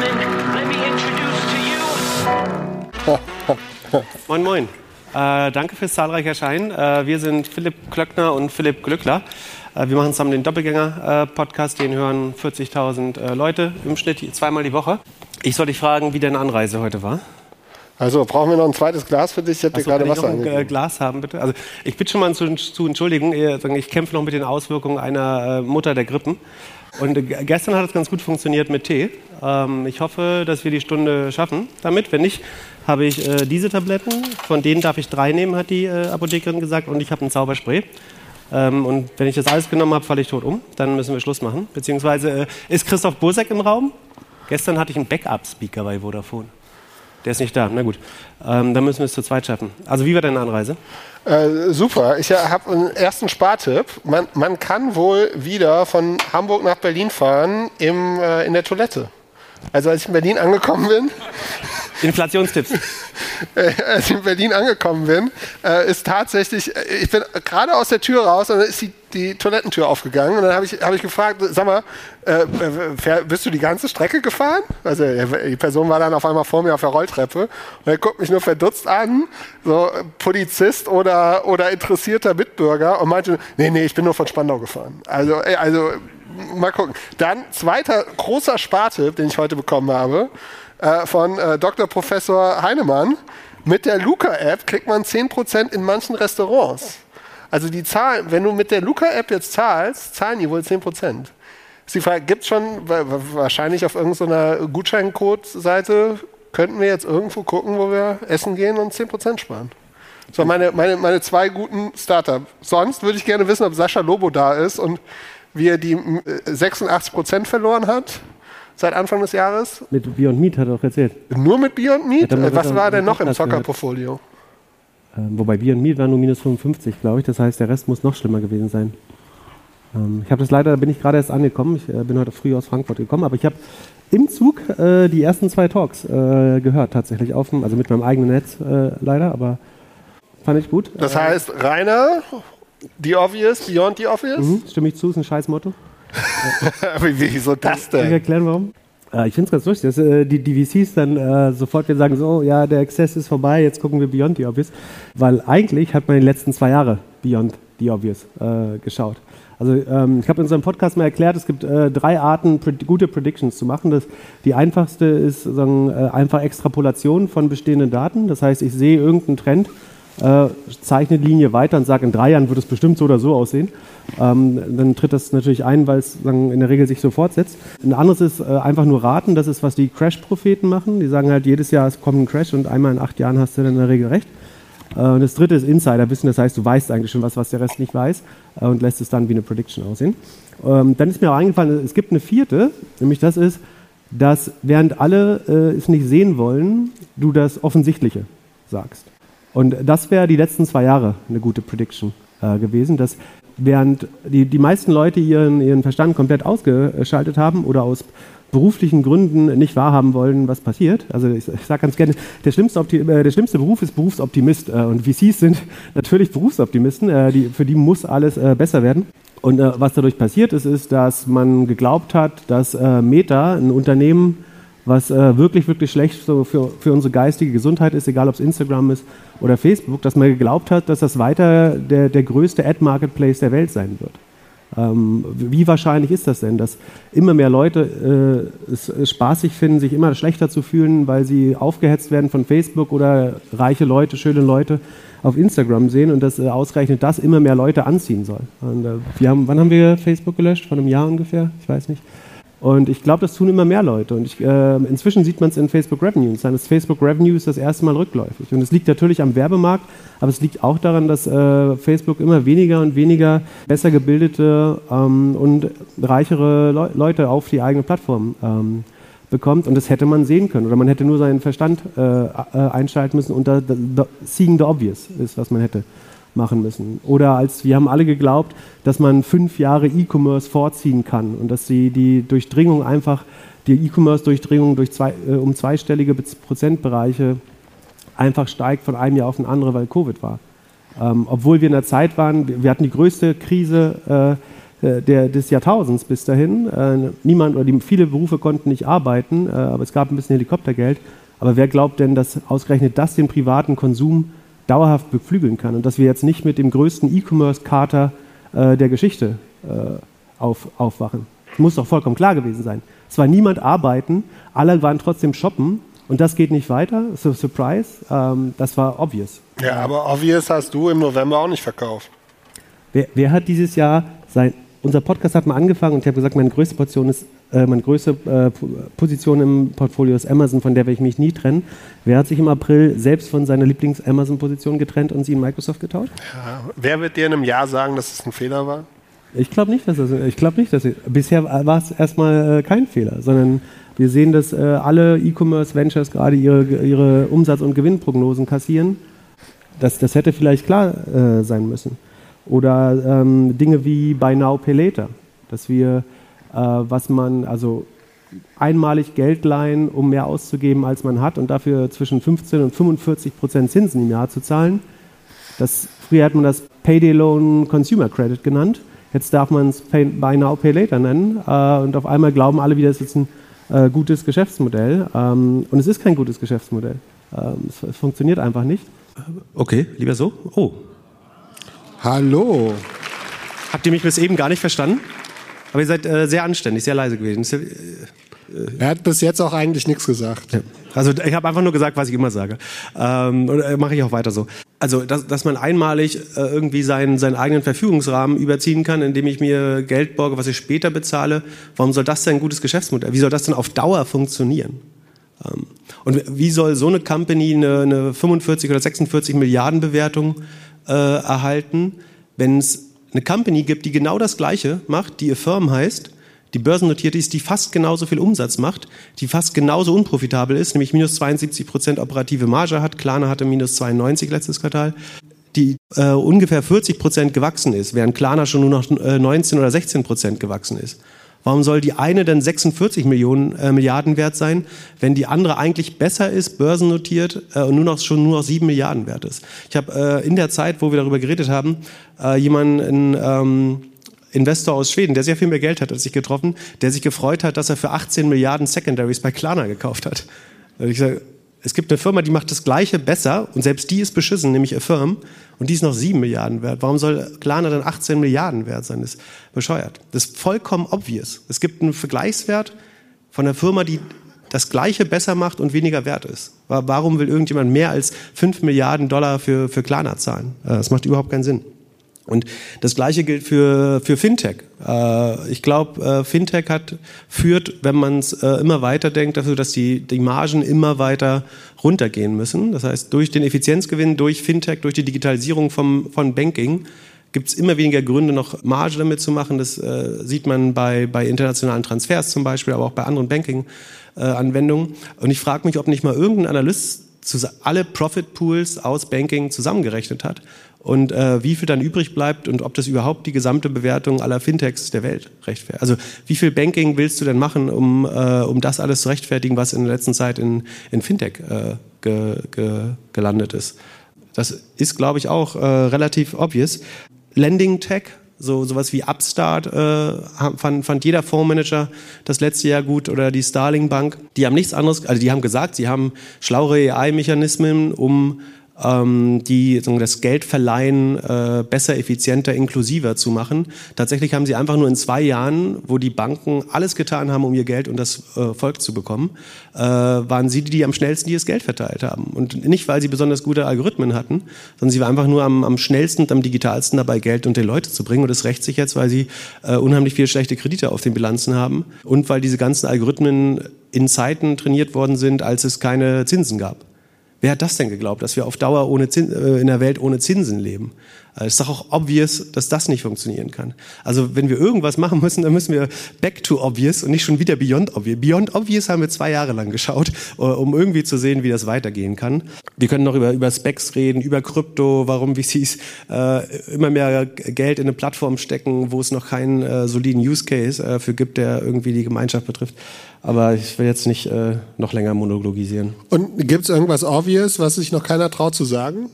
gentlemen, let me introduce to you. Moin, moin. Äh, danke fürs zahlreiche Erscheinen. Äh, wir sind Philipp Klöckner und Philipp Glückler. Äh, wir machen zusammen den Doppelgänger-Podcast. den hören 40.000 äh, Leute im Schnitt zweimal die Woche. Ich soll dich fragen, wie deine Anreise heute war. Also brauchen wir noch ein zweites Glas für dich? Ich dir Achso, gerade kann ich Wasser noch ein äh. Glas haben, bitte? Also ich bitte schon mal zu, zu entschuldigen. Ich kämpfe noch mit den Auswirkungen einer Mutter der Grippen. Und gestern hat es ganz gut funktioniert mit Tee. Ähm, ich hoffe, dass wir die Stunde schaffen damit. Wenn nicht, habe ich äh, diese Tabletten. Von denen darf ich drei nehmen, hat die äh, Apothekerin gesagt. Und ich habe ein Zauberspray. Ähm, und wenn ich das alles genommen habe, falle ich tot um. Dann müssen wir Schluss machen. Beziehungsweise äh, ist Christoph Bosek im Raum? Gestern hatte ich einen Backup-Speaker bei Vodafone. Der ist nicht da. Na gut. Ähm, dann müssen wir es zu zweit schaffen. Also wie war deine Anreise? Äh, super. Ich habe einen ersten Spartipp. Man, man kann wohl wieder von Hamburg nach Berlin fahren im, äh, in der Toilette. Also als ich in Berlin angekommen bin, Inflationstipps. äh, als ich in Berlin angekommen bin, äh, ist tatsächlich, äh, ich bin gerade aus der Tür raus und dann ist die, die Toilettentür aufgegangen und dann habe ich, hab ich gefragt, sag mal, bist du die ganze Strecke gefahren? Also die Person war dann auf einmal vor mir auf der Rolltreppe und er guckt mich nur verdutzt an, so Polizist oder, oder interessierter Mitbürger und meinte, nee, nee, ich bin nur von Spandau gefahren. Also, also mal gucken. Dann zweiter großer Spartipp, den ich heute bekommen habe, äh, von äh, Dr. Professor Heinemann. Mit der Luca-App kriegt man 10% in manchen Restaurants. Also die Zahlen, wenn du mit der Luca-App jetzt zahlst, zahlen die wohl 10%. Ist die Frage, gibt es schon, wa- wa- wahrscheinlich auf irgendeiner Gutscheincode-Seite, könnten wir jetzt irgendwo gucken, wo wir essen gehen und 10% sparen. Das waren meine, meine, meine zwei guten Startup. Sonst würde ich gerne wissen, ob Sascha Lobo da ist und wie er die äh, 86% verloren hat seit Anfang des Jahres. Mit Beyond Meat hat er doch erzählt. Nur mit Beyond Meat? Man Äh, Was war auch denn noch im. Zockerportfolio? Ähm, wobei Beyond Meat war nur minus 55, glaube ich. Das heißt, der Rest muss noch schlimmer gewesen sein. Ähm, ich habe das leider, da bin ich gerade erst angekommen. Ich äh, bin heute früh aus Frankfurt gekommen, aber ich habe im Zug äh, die ersten zwei Talks äh, gehört, tatsächlich. Auf dem, also mit meinem eigenen Netz äh, leider, aber fand ich gut. Das heißt, Rainer, The Obvious, Beyond the Obvious? Mhm, stimme ich zu, ist ein scheiß Motto. Wie, wieso das Soll ich denn? erklären, warum? Äh, ich finde es ganz lustig, dass äh, die, die VCs dann äh, sofort wieder sagen, so, ja, der Access ist vorbei, jetzt gucken wir Beyond the Obvious. Weil eigentlich hat man die letzten zwei Jahre Beyond the Obvious äh, geschaut. Also ähm, ich habe in unserem Podcast mal erklärt, es gibt äh, drei Arten, pred gute Predictions zu machen. Das, die einfachste ist sagen, äh, einfach Extrapolation von bestehenden Daten. Das heißt, ich sehe irgendeinen Trend, äh, zeichne die Linie weiter und sage, in drei Jahren wird es bestimmt so oder so aussehen. Ähm, dann tritt das natürlich ein, weil es in der Regel sich so fortsetzt. Ein anderes ist äh, einfach nur raten. Das ist, was die Crash-Propheten machen. Die sagen halt, jedes Jahr es kommt ein Crash und einmal in acht Jahren hast du dann in der Regel recht. Äh, Und das dritte ist Insiderwissen, das heißt, du weißt eigentlich schon was, was der Rest nicht weiß äh, und lässt es dann wie eine Prediction aussehen. Ähm, Dann ist mir auch eingefallen, es gibt eine vierte, nämlich das ist, dass während alle äh, es nicht sehen wollen, du das Offensichtliche sagst. Und das wäre die letzten zwei Jahre eine gute Prediction äh, gewesen, dass während die, die meisten Leute ihren, ihren Verstand komplett ausgeschaltet haben oder aus beruflichen Gründen nicht wahrhaben wollen, was passiert. Also ich, ich sage ganz gerne, der schlimmste, Opti äh, der schlimmste Beruf ist Berufsoptimist. Äh, und VCs sind natürlich Berufsoptimisten. Äh, die, für die muss alles äh, besser werden. Und äh, was dadurch passiert ist, ist, dass man geglaubt hat, dass äh, Meta, ein Unternehmen, was äh, wirklich, wirklich schlecht so für, für unsere geistige Gesundheit ist, egal ob es Instagram ist oder Facebook, dass man geglaubt hat, dass das weiter der, der größte Ad-Marketplace der Welt sein wird. Ähm, wie wahrscheinlich ist das denn, dass immer mehr Leute äh, es, es spaßig finden, sich immer schlechter zu fühlen, weil sie aufgehetzt werden von Facebook oder reiche Leute, schöne Leute auf Instagram sehen und dass äh, ausgerechnet das immer mehr Leute anziehen soll. Und, äh, haben, wann haben wir Facebook gelöscht? Vor einem Jahr ungefähr? Ich weiß nicht. Und ich glaube, das tun immer mehr Leute. Und ich, äh, inzwischen sieht man es in Facebook Revenues. Das Facebook Revenue ist das erste Mal rückläufig. Und es liegt natürlich am Werbemarkt, aber es liegt auch daran, dass äh, Facebook immer weniger und weniger besser gebildete ähm, und reichere Leu Leute auf die eigene Plattform ähm, bekommt. Und das hätte man sehen können. Oder man hätte nur seinen Verstand äh, äh, einschalten müssen und da, da, da, seeing the obvious ist, was man hätte machen müssen. Oder als wir haben alle geglaubt, dass man fünf Jahre E-Commerce vorziehen kann und dass sie die Durchdringung einfach, die E-Commerce-Durchdringung durch zwei, äh, um zweistellige Prozentbereiche einfach steigt von einem Jahr auf ein andere, weil Covid war. Ähm, obwohl wir in der Zeit waren, wir wir hatten die größte Krise äh, äh, der, des Jahrtausends bis dahin. Äh, niemand oder die, viele Berufe konnten nicht arbeiten, äh, aber es gab ein bisschen Helikoptergeld. Aber wer glaubt denn, dass ausgerechnet das den privaten Konsum dauerhaft beflügeln kann und dass wir jetzt nicht mit dem größten E-Commerce-Kater äh, der Geschichte äh, auf, aufwachen? Das muss doch vollkommen klar gewesen sein. Es war niemand arbeiten, alle waren trotzdem shoppen und das geht nicht weiter. So, surprise, ähm, das war obvious. Ja, aber obvious hast du im November auch nicht verkauft. Wer, wer hat dieses Jahr sein, unser Podcast hat mal angefangen und ich habe gesagt, meine größte Portion ist, äh, meine größte äh, Position im Portfolio ist Amazon, von der werde ich mich nie trennen. Wer hat sich im April selbst von seiner Lieblings-Amazon-Position getrennt und sie in Microsoft getauscht? Ja. Wer wird dir in einem Jahr sagen, dass es ein Fehler war? Ich glaube nicht, dass das, ich glaube nicht, dass ich, bisher war es erstmal äh, kein Fehler, sondern wir sehen, dass äh, alle E-Commerce-Ventures gerade ihre, ihre Umsatz- und Gewinnprognosen kassieren. Das, das hätte vielleicht klar äh, sein müssen. Oder ähm, Dinge wie Buy Now, Pay Later. Dass wir, was man, also einmalig Geld leihen, um mehr auszugeben, als man hat und dafür zwischen 15 und 45 Prozent Zinsen im Jahr zu zahlen. Das, früher hat man das Payday Loan Consumer Credit genannt. Jetzt darf man es Buy Now, Pay Later nennen. Äh, und auf einmal glauben alle wieder, es ist ein äh, gutes Geschäftsmodell. Ähm, und es ist kein gutes Geschäftsmodell. Ähm, es, es funktioniert einfach nicht. Okay, lieber so. Oh, Hallo. Habt ihr mich bis eben gar nicht verstanden? Aber ihr seid äh, sehr anständig, sehr leise gewesen. Ja, äh, Er hat bis jetzt auch eigentlich nichts gesagt. ja. Also ich habe einfach nur gesagt, was ich immer sage. Ähm, und äh, mache ich auch weiter so. Also, dass, dass man einmalig äh, irgendwie seinen, seinen eigenen Verfügungsrahmen überziehen kann, indem ich mir Geld borge, was ich später bezahle. Warum soll das denn ein gutes Geschäftsmodell? Wie soll das denn auf Dauer funktionieren? Ähm, und wie soll so eine Company eine, eine 45 oder 46 Milliarden Bewertung äh, erhalten, wenn es eine Company gibt, die genau das Gleiche macht, die Affirm heißt, die börsennotiert ist, die fast genauso viel Umsatz macht, die fast genauso unprofitabel ist, nämlich minus 72 Prozent operative Marge hat, Klarna hatte minus 92 letztes Quartal, die äh, ungefähr 40 Prozent gewachsen ist, während Klarna schon nur noch äh, 19 oder 16 Prozent gewachsen ist. Warum soll die eine dann 46 Millionen äh, Milliarden wert sein, wenn die andere eigentlich besser ist, börsennotiert äh, und nur noch schon nur noch 7 Milliarden wert ist? Ich habe äh, in der Zeit, wo wir darüber geredet haben, äh, jemanden ähm, Investor aus Schweden, der sehr viel mehr Geld hat als ich getroffen, der sich gefreut hat, dass er für 18 Milliarden Secondaries bei Klarna gekauft hat. Und ich sage, es gibt eine Firma, die macht das Gleiche besser und selbst die ist beschissen, nämlich Affirm, und die ist noch 7 Milliarden wert. Warum soll Klarna dann 18 Milliarden wert sein? Das ist bescheuert. Das ist vollkommen obvious. Es gibt einen Vergleichswert von einer Firma, die das Gleiche besser macht und weniger wert ist. Warum will irgendjemand mehr als 5 Milliarden Dollar für, für Klarna zahlen? Äh, Das macht überhaupt keinen Sinn. Und das Gleiche gilt für, für Fintech. Äh, ich glaube, äh, Fintech hat, führt, wenn man es äh, immer weiter denkt, dafür, dass die, die Margen immer weiter runtergehen müssen. Das heißt, durch den Effizienzgewinn, durch Fintech, durch die Digitalisierung vom, von Banking gibt es immer weniger Gründe, noch Marge damit zu machen. Das äh, sieht man bei, bei internationalen Transfers zum Beispiel, aber auch bei anderen Banking-Anwendungen. Und ich frage mich, ob nicht mal irgendein Analyst alle Profit Pools aus Banking zusammengerechnet hat und äh, wie viel dann übrig bleibt und ob das überhaupt die gesamte Bewertung aller Fintechs der Welt rechtfertigt. Also wie viel Banking willst du denn machen, um, äh, um das alles zu rechtfertigen, was in der letzten Zeit in, in Fintech äh, ge, ge, gelandet ist? Das ist, glaube ich, auch äh, relativ obvious. Lending Tech, so sowas wie Upstart äh, fand, fand jeder Fondsmanager das letzte Jahr gut oder die Starling Bank. Die haben nichts anderes, also die haben gesagt, sie haben schlauere AI-Mechanismen, um ähm, die das Geldverleihen äh, besser, effizienter, inklusiver zu machen. Tatsächlich haben sie einfach nur in zwei Jahren, wo die Banken alles getan haben, um ihr Geld und das äh, Volk zu bekommen, äh, waren sie die, die am schnellsten dieses Geld verteilt haben. Und nicht, weil sie besonders gute Algorithmen hatten, sondern sie waren einfach nur am, am schnellsten und am digitalsten dabei, Geld unter die Leute zu bringen. Und das rächt sich jetzt, weil sie äh, unheimlich viele schlechte Kredite auf den Bilanzen haben und weil diese ganzen Algorithmen in Zeiten trainiert worden sind, als es keine Zinsen gab. Wer hat das denn geglaubt, dass wir auf Dauer ohne Zins, äh, in der Welt ohne Zinsen leben? Es ist doch auch obvious, dass das nicht funktionieren kann. Also wenn wir irgendwas machen müssen, dann müssen wir back to obvious und nicht schon wieder beyond obvious. Beyond obvious haben wir zwei Jahre lang geschaut, äh, um irgendwie zu sehen, wie das weitergehen kann. Wir können noch über, über Specs reden, über Krypto, warum VCs äh, immer mehr Geld in eine Plattform stecken, wo es noch keinen äh, soliden Use Case äh, für gibt, der irgendwie die Gemeinschaft betrifft. Aber ich will jetzt nicht äh, noch länger monologisieren. Und gibt es irgendwas Obvious, was sich noch keiner traut zu sagen?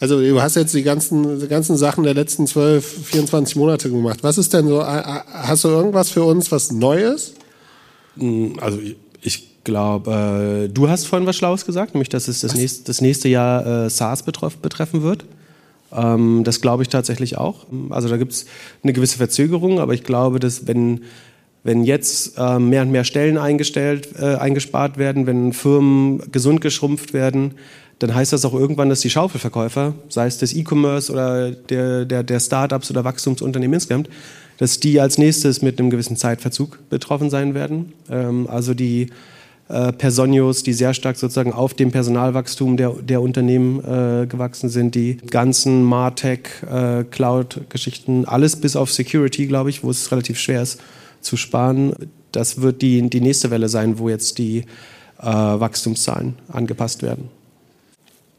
Also du hast jetzt die ganzen, die ganzen Sachen der letzten 12, 24 Monate gemacht. Was ist denn so, hast du irgendwas für uns, was Neues? Also ich glaube, äh, du hast vorhin was Schlaues gesagt, nämlich dass es das, nächste, das nächste Jahr äh, SARS betreff, betreffen wird. Ähm, das glaube ich tatsächlich auch. Also da gibt es eine gewisse Verzögerung, aber ich glaube, dass wenn, wenn jetzt äh, mehr und mehr Stellen eingestellt, äh, eingespart werden, wenn Firmen gesund geschrumpft werden, dann heißt das auch irgendwann, dass die Schaufelverkäufer, sei es das E-Commerce oder der, der, der Startups oder Wachstumsunternehmen insgesamt, dass die als nächstes mit einem gewissen Zeitverzug betroffen sein werden. Ähm, also die äh, Personios, die sehr stark sozusagen auf dem Personalwachstum der, der Unternehmen äh, gewachsen sind, die ganzen Martech, äh, Cloud-Geschichten, alles bis auf Security, glaube ich, wo es relativ schwer ist zu sparen. Das wird die, die nächste Welle sein, wo jetzt die äh, Wachstumszahlen angepasst werden.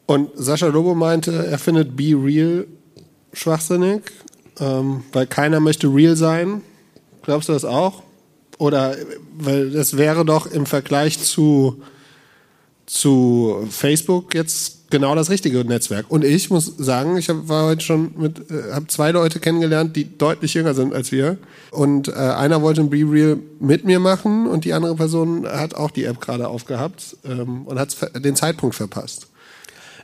Und Sascha Lobo meinte, er findet Be Real schwachsinnig, ähm, weil keiner möchte real sein. Glaubst du das auch? Oder weil das wäre doch im Vergleich zu, zu Facebook jetzt genau das richtige Netzwerk. Und ich muss sagen, ich hab, war heute schon mit, äh, habe zwei Leute kennengelernt, die deutlich jünger sind als wir. Und äh, einer wollte ein Be Real mit mir machen und die andere Person hat auch die App gerade aufgehabt ähm, und hat den Zeitpunkt verpasst.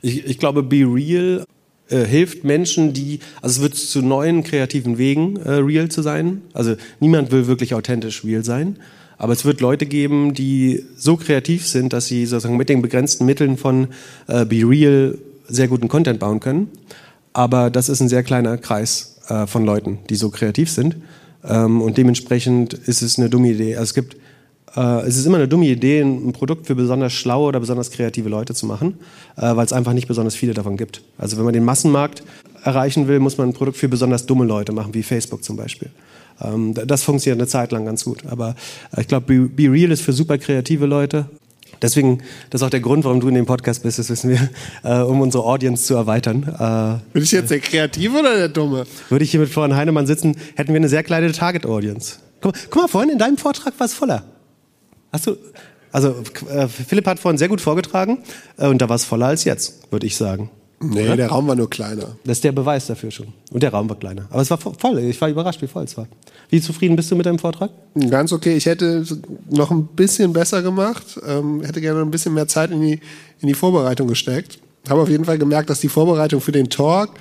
Ich, ich glaube, Be Real äh, hilft Menschen, die, also es wird zu neuen kreativen Wegen äh, real zu sein. Also niemand will wirklich authentisch real sein. Aber es wird Leute geben, die so kreativ sind, dass sie sozusagen mit den begrenzten Mitteln von äh, Be Real sehr guten Content bauen können. Aber das ist ein sehr kleiner Kreis äh, von Leuten, die so kreativ sind. Ähm, und dementsprechend ist es eine dumme Idee. Also es gibt äh, es ist immer eine dumme Idee, ein Produkt für besonders schlaue oder besonders kreative Leute zu machen, äh, weil es einfach nicht besonders viele davon gibt. Also wenn man den Massenmarkt erreichen will, muss man ein Produkt für besonders dumme Leute machen, wie Facebook zum Beispiel. Ähm, das funktioniert eine Zeit lang ganz gut. Aber äh, ich glaube, Be, Be Real ist für super kreative Leute. Deswegen, das ist auch der Grund, warum du in dem Podcast bist, das wissen wir, äh, um unsere Audience zu erweitern. Äh, Bin ich jetzt der Kreative oder der Dumme? Würde ich hier mit Florian Heinemann sitzen, hätten wir eine sehr kleine Target-Audience. Guck, guck, mal, vorhin in deinem Vortrag war es voller. Hast du, also äh, Philipp hat vorhin sehr gut vorgetragen äh, und da war es voller als jetzt, würde ich sagen. Nee, Oder? der Raum war nur kleiner. Das ist der Beweis dafür schon. Und der Raum war kleiner. Aber es war voll. Ich war überrascht, wie voll es war. Wie zufrieden bist du mit deinem Vortrag? Ganz okay. Ich hätte noch ein bisschen besser gemacht. Ähm, hätte gerne ein bisschen mehr Zeit in die, in die Vorbereitung gesteckt. Habe auf jeden Fall gemerkt, dass die Vorbereitung für den Talk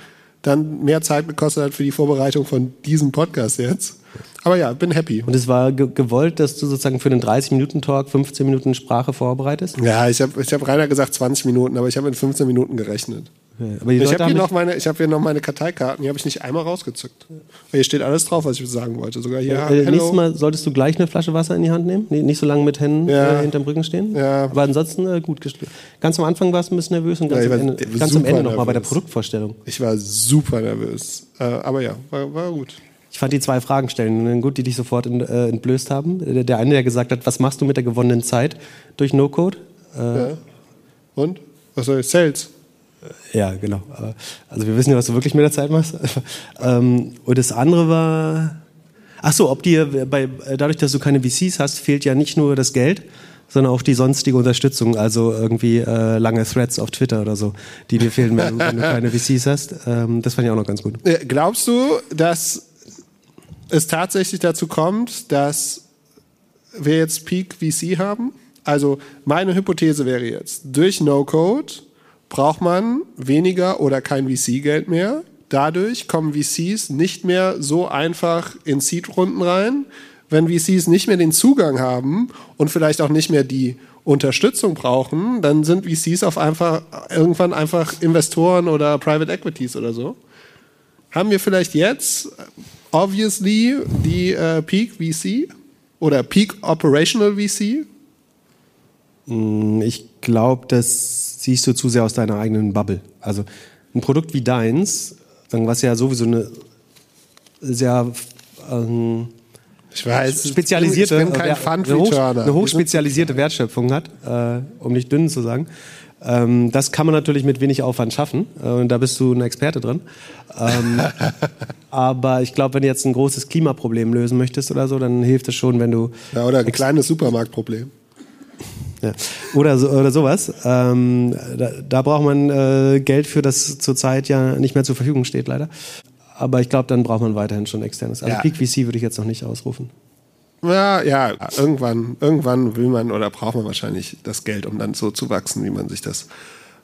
dann mehr Zeit gekostet hat für die Vorbereitung von diesem Podcast jetzt. Aber ja, bin happy. Und es war ge gewollt, dass du sozusagen für den 30-Minuten-Talk 15 Minuten Sprache vorbereitest? Ja, ich habe ich hab Rainer gesagt 20 Minuten, aber ich habe mit 15 Minuten gerechnet. Ja, ich habe hier, noch meine, hab hier noch meine Karteikarten, die habe ich nicht einmal rausgezückt. Hier steht alles drauf, was ich sagen wollte. Sogar hier. Ja, äh, nächstes Mal solltest du gleich eine Flasche Wasser in die Hand nehmen, nicht so lange mit Händen ja. äh, hinterm Rücken stehen. Ja. Aber ansonsten äh, gut gespielt. Ganz am Anfang warst du ein bisschen nervös und ganz, ja, am, Ende, ganz am Ende nochmal bei der Produktvorstellung. Ich war super nervös. Äh, aber ja, war, war gut. Ich fand die zwei Fragen stellen gut, die dich sofort äh, entblößt haben. Der eine, der gesagt hat, was machst du mit der gewonnenen Zeit durch No-Code? Äh, ja. Und? Was soll ich? Sales? Ja, genau. Also wir wissen ja, was du wirklich mit der Zeit machst. Ähm, und das andere war, ach so, ob dir bei, dadurch, dass du keine VCs hast, fehlt ja nicht nur das Geld, sondern auch die sonstige Unterstützung, also irgendwie äh, lange Threads auf Twitter oder so, die dir fehlen, wenn, wenn du keine VCs hast. Ähm, das fand ich auch noch ganz gut. Glaubst du, dass es tatsächlich dazu kommt, dass wir jetzt Peak VC haben. Also meine Hypothese wäre jetzt, durch No-Code braucht man weniger oder kein VC-Geld mehr. Dadurch kommen VCs nicht mehr so einfach in Seed-Runden rein. Wenn VCs nicht mehr den Zugang haben und vielleicht auch nicht mehr die Unterstützung brauchen, dann sind VCs auf einfach, irgendwann einfach Investoren oder Private Equities oder so. Haben wir vielleicht jetzt obviously die äh, Peak VC oder Peak Operational VC? Mm, ich glaube, das siehst du zu sehr aus deiner eigenen Bubble. Also ein Produkt wie deins, was ja sowieso eine sehr ähm, ich weiß, spezialisierte, ich bin kein Fund eine, hoch, eine hochspezialisierte Wertschöpfung hat, äh, um nicht dünn zu sagen. Ähm, das kann man natürlich mit wenig Aufwand schaffen äh, und da bist du ein Experte drin. Ähm, aber ich glaube, wenn du jetzt ein großes Klimaproblem lösen möchtest oder so, dann hilft es schon, wenn du... Ja, oder ein kleines Supermarktproblem. Ja. Oder, so, oder sowas. Ähm, da, da braucht man äh, Geld für, das zurzeit ja nicht mehr zur Verfügung steht, leider. Aber ich glaube, dann braucht man weiterhin schon externes. Also Ja. Peak VC würde ich jetzt noch nicht ausrufen. Ja, ja, irgendwann, irgendwann will man oder braucht man wahrscheinlich das Geld, um dann so zu wachsen, wie man sich das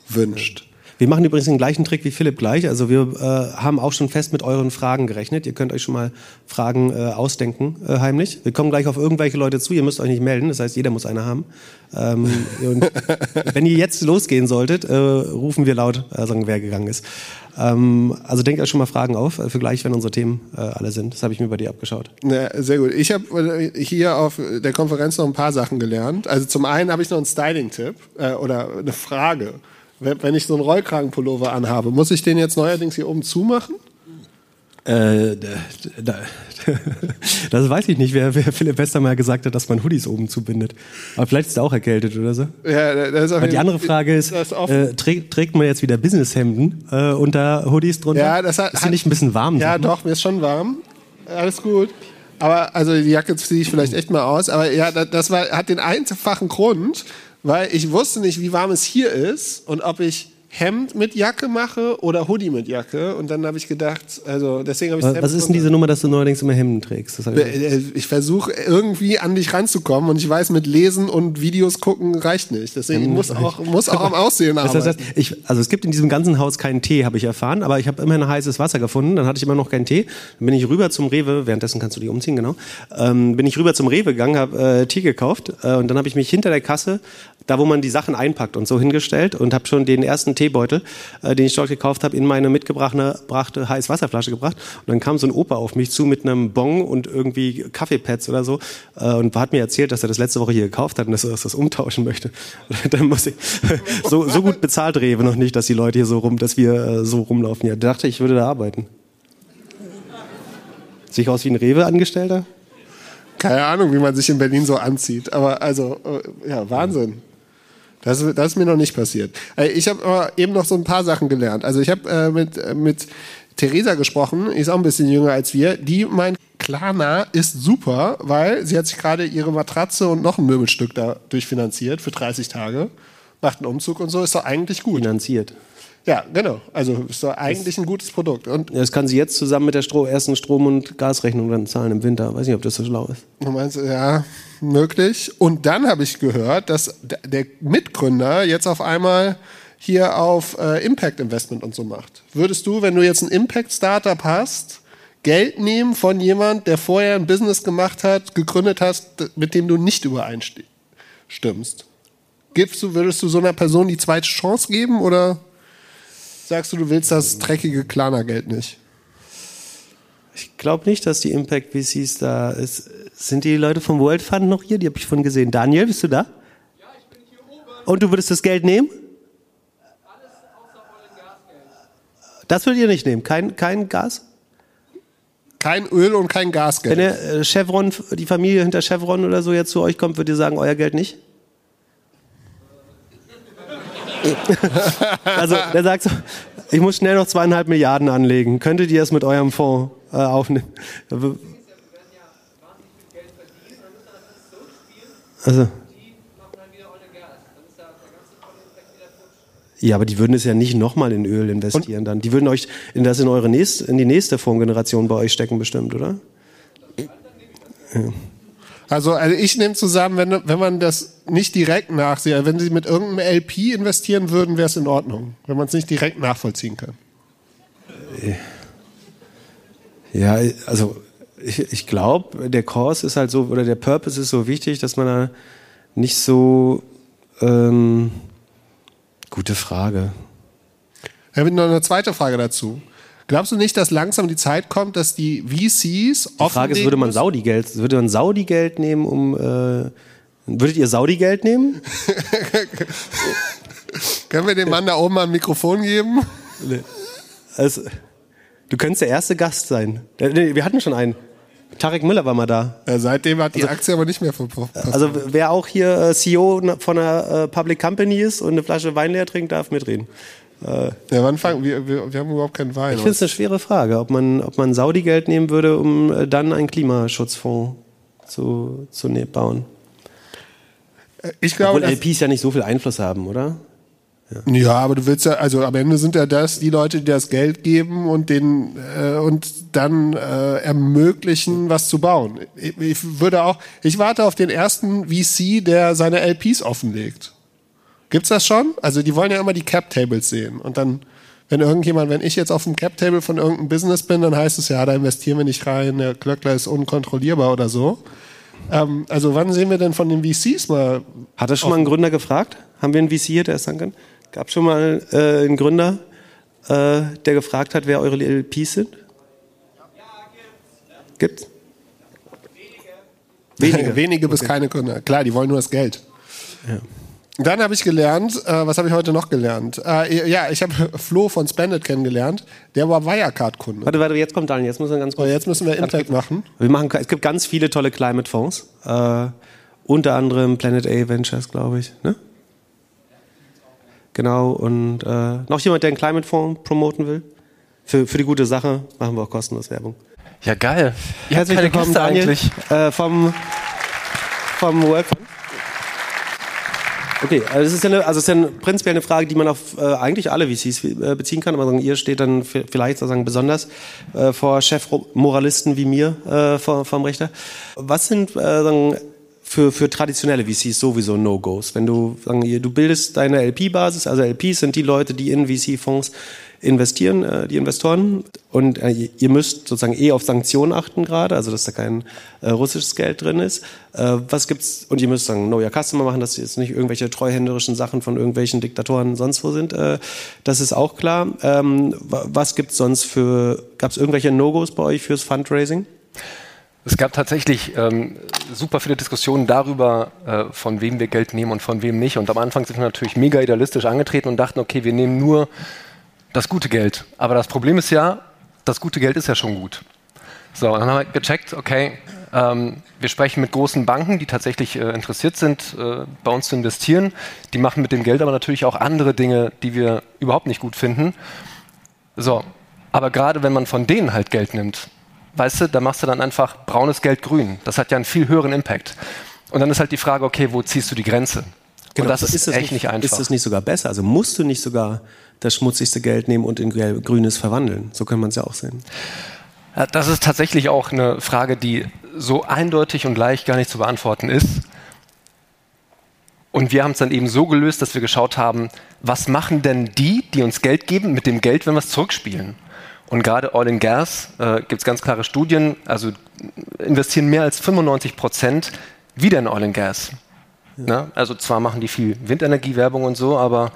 wünscht. Wir machen übrigens den gleichen Trick wie Philipp gleich. Also wir äh, haben auch schon fest mit euren Fragen gerechnet. Ihr könnt euch schon mal Fragen äh, ausdenken, äh, heimlich. Wir kommen gleich auf irgendwelche Leute zu. Ihr müsst euch nicht melden. Das heißt, jeder muss eine haben. Ähm, und wenn ihr jetzt losgehen solltet, äh, rufen wir laut, äh, sagen, wer gegangen ist. Ähm, also denkt euch schon mal Fragen auf, äh, für gleich, wenn unsere Themen alle sind. Das habe ich mir bei dir abgeschaut. Ja, sehr gut. Ich habe hier auf der Konferenz noch ein paar Sachen gelernt. Also zum einen habe ich noch einen Styling-Tipp oder eine Frage. Wenn wenn ich so einen Rollkragenpullover anhabe, muss ich den jetzt neuerdings hier oben zumachen? Äh, da, da, das weiß ich nicht, wer, wer Philipp Westermeier gesagt hat, dass man Hoodies oben zubindet. Aber vielleicht ist er auch erkältet oder so. Ja, das ist auf Aber die andere Frage ist, ist äh, trägt, trägt man jetzt wieder Businesshemden äh, unter Hoodies drunter? Ja, das hat, ist dir nicht ein bisschen warm? Ja, doch, mir ist schon warm. Alles gut. Aber also die Jacke ziehe ich vielleicht echt mal aus. Aber ja, das, das war, hat den einfachen Grund, weil ich wusste nicht, wie warm es hier ist und ob ich Hemd mit Jacke mache oder Hoodie mit Jacke. Und dann habe ich gedacht, also deswegen habe ich das Was, Hemd was ist denn diese Nummer, dass du neuerdings immer Hemden trägst? Das ich Äh, Ich versuche irgendwie an dich ranzukommen und ich weiß, mit Lesen und Videos gucken reicht nicht. Deswegen muss auch, muss auch am Aussehen Das arbeiten. heißt, ich, also es gibt in diesem ganzen Haus keinen Tee, habe ich erfahren, aber ich habe immerhin heißes Wasser gefunden. Dann hatte ich immer noch keinen Tee. Dann bin ich rüber zum Rewe, währenddessen kannst du dich umziehen, genau. Ähm, bin ich rüber zum Rewe gegangen, habe äh, Tee gekauft äh, und dann habe ich mich hinter der Kasse, da wo man die Sachen einpackt und so hingestellt und habe schon den ersten Teebeutel, äh, den ich dort gekauft habe, in meine mitgebrachte brachte heiße Wasserflasche gebracht. Und dann kam so ein Opa auf mich zu mit einem Bon und irgendwie Kaffeepads oder so äh, und hat mir erzählt, dass er das letzte Woche hier gekauft hat und dass er das umtauschen möchte. Dann muss ich so, so gut bezahlt Rewe noch nicht, dass die Leute hier so rum, dass wir äh, so rumlaufen. Ja, dachte ich würde da arbeiten. Sehe ich aus wie ein Rewe-Angestellter? Keine Ahnung, wie man sich in Berlin so anzieht. Aber also, äh, ja, Wahnsinn. Das, das ist mir noch nicht passiert. Äh, Ich habe aber eben noch so ein paar Sachen gelernt. Also ich habe äh, mit, äh, mit Theresa gesprochen, die ist auch ein bisschen jünger als wir. Die meint, Klarna ist super, weil sie hat sich gerade ihre Matratze und noch ein Möbelstück da durchfinanziert für 30 Tage. Macht einen Umzug und so, ist doch eigentlich gut. Finanziert. Ja, genau. Also ist doch eigentlich ein gutes Produkt. Und Ja, Das kann sie jetzt zusammen mit der Stro ersten Strom- und Gasrechnung dann zahlen im Winter. Weiß nicht, ob das so schlau ist. Du meinst, ja, möglich. Und dann habe ich gehört, dass der Mitgründer jetzt auf einmal hier auf äh, Impact Investment und so macht. Würdest du, wenn du jetzt ein Impact Startup hast, Geld nehmen von jemand, der vorher ein Business gemacht hat, gegründet hast, mit dem du nicht übereinstimmst? Gibst du, würdest du so einer Person die zweite Chance geben oder sagst du, du willst das dreckige Klarna-Geld nicht? Ich glaube nicht, dass die Impact VCs da ist. Sind die Leute vom World Fund noch hier? Die habe ich von gesehen. Daniel, bist du da? Ja, ich bin hier oben. Und du würdest das Geld nehmen? Alles außer Gasgeld. Das würdet ihr nicht nehmen? Kein, kein Gas? Kein Öl und kein Gasgeld. Wenn der äh, Chevron, die Familie hinter Chevron oder so jetzt zu euch kommt, würdet ihr sagen, euer Geld nicht? also der sagt so, ich muss schnell noch zweieinhalb Milliarden anlegen. Könntet ihr es mit eurem Fonds äh, aufnehmen? Also. Ja, aber die würden es ja nicht nochmal in Öl investieren dann. Die würden euch in das in eure nächste, in die nächste Fondsgeneration bei euch stecken bestimmt, oder? Also, also ich nehme zusammen, wenn, wenn man das nicht direkt nachsieht, wenn sie mit irgendeinem LP investieren würden, wäre es in Ordnung, wenn man es nicht direkt nachvollziehen kann. Ja, also ich, ich glaube, der Kurs ist halt so, oder der Purpose ist so wichtig, dass man da nicht so ähm, gute Frage. Ich habe noch eine zweite Frage dazu. Glaubst du nicht, dass langsam die Zeit kommt, dass die VCs Die Frage ist, würde man? Saudi-Geld, würde man Saudi-Geld nehmen, um äh, würdet ihr Saudi-Geld nehmen? Können wir dem Mann da oben mal ein Mikrofon geben? Also, du könntest der erste Gast sein. Äh, nee, Wir hatten schon einen. Tarek Müller war mal da. Ja, seitdem hat die Aktie aber nicht mehr verpufft. Also wer auch hier äh, CEO von einer äh, Public Company ist und eine Flasche Wein leer trinkt, darf mitreden. Ja, wann fangen wir, wir? Wir haben überhaupt keinen Wein. Ich finde es eine schwere Frage, ob man, ob man Saudi-Geld nehmen würde, um äh, dann einen Klimaschutzfonds zu, zu ne bauen. Ich glaube, Obwohl LPs ja nicht so viel Einfluss haben, oder? Ja, aber du willst ja, also am Ende sind ja das die Leute, die das Geld geben und den äh, und dann äh, ermöglichen, was zu bauen. Ich, ich würde auch, ich warte auf den ersten VC, der seine LPs offenlegt. Gibt's das schon? Also die wollen ja immer die Cap Tables sehen und dann wenn irgendjemand, wenn ich jetzt auf dem Cap Table von irgendeinem Business bin, dann heißt es ja, da investieren wir nicht rein, der Klöckler ist unkontrollierbar oder so. Ähm, also wann sehen wir denn von den VCs mal Hat das schon mal ein Gründer gefragt? Haben wir einen VC hier, der es sagen kann? Gab schon mal äh, einen Gründer, äh, der gefragt hat, wer eure LPs sind? Gibt's? Wenige. Wenige bis keine Gründer. Klar, die wollen nur das Geld. Dann habe ich gelernt, äh, was habe ich heute noch gelernt? Äh, ja, ich habe Flo von Spendit kennengelernt. Der war Wirecard-Kunde. Warte, warte, jetzt kommt Daniel, jetzt müssen wir ganz kurz. jetzt müssen wir Impact machen. Wir machen, es gibt ganz viele tolle Climate-Fonds. Äh, unter anderem Planet A Ventures, glaube ich. Ne? Genau, und äh, noch jemand, der einen Climate-Fonds promoten will? Für, für die gute Sache machen wir auch kostenlos Werbung. Ja, geil. Herzlich willkommen, Daniel, eigentlich. äh, vom, vom Fund. Okay, also es ist ja eine, also es ist ja eine, prinzipiell eine Frage, die man auf äh, eigentlich alle VCs äh, beziehen kann, aber sagen, ihr steht dann vielleicht sozusagen besonders äh, vor Chefmoralisten wie mir äh, vor, vom Richter. Was sind äh, sagen, für, für traditionelle VCs sowieso No-Gos? Wenn du, sagen, ihr- du bildest deine LP-Basis, also LPs sind die Leute, die in VC-Fonds investieren, äh, die Investoren. Und äh, ihr- müsst sozusagen eh auf Sanktionen achten gerade, also dass da kein äh, russisches Geld drin ist. Äh, was gibt's? Und ihr müsst sagen, Know Your Customer machen, dass jetzt nicht irgendwelche treuhänderischen Sachen von irgendwelchen Diktatoren sonst wo sind. Äh, das ist auch klar. Ähm, wa- was gibt's sonst für? Gab's irgendwelche No-Gos bei euch fürs Fundraising? Es gab tatsächlich ähm, super viele Diskussionen darüber, äh, von wem wir Geld nehmen und von wem nicht. Und am Anfang sind wir natürlich mega idealistisch angetreten und dachten, okay, wir nehmen nur das gute Geld. Aber das Problem ist ja, das gute Geld ist ja schon gut. So, dann haben wir gecheckt, okay, ähm, wir sprechen mit großen Banken, die tatsächlich äh, interessiert sind, äh, bei uns zu investieren. Die machen mit dem Geld aber natürlich auch andere Dinge, die wir überhaupt nicht gut finden. So, aber gerade wenn man von denen halt Geld nimmt, weißt du, da machst du dann einfach braunes Geld grün. Das hat ja einen viel höheren Impact. Und dann ist halt die Frage, okay, wo ziehst du die Grenze? und das ist, das echt nicht, einfach. Ist das nicht sogar besser? Also musst du nicht sogar das schmutzigste Geld nehmen und in grünes verwandeln? So kann man es ja auch sehen. Ja, Das ist tatsächlich auch eine Frage, die so eindeutig und leicht gar nicht zu beantworten ist. Und wir haben es dann eben so gelöst, dass wir geschaut haben, was machen denn die, die uns Geld geben, mit dem Geld, wenn wir es zurückspielen? Und gerade Oil and Gas äh, gibt es ganz klare Studien, also investieren mehr als 95 Prozent wieder in Oil and Gas. Ne? Also zwar machen die viel Windenergiewerbung und so, aber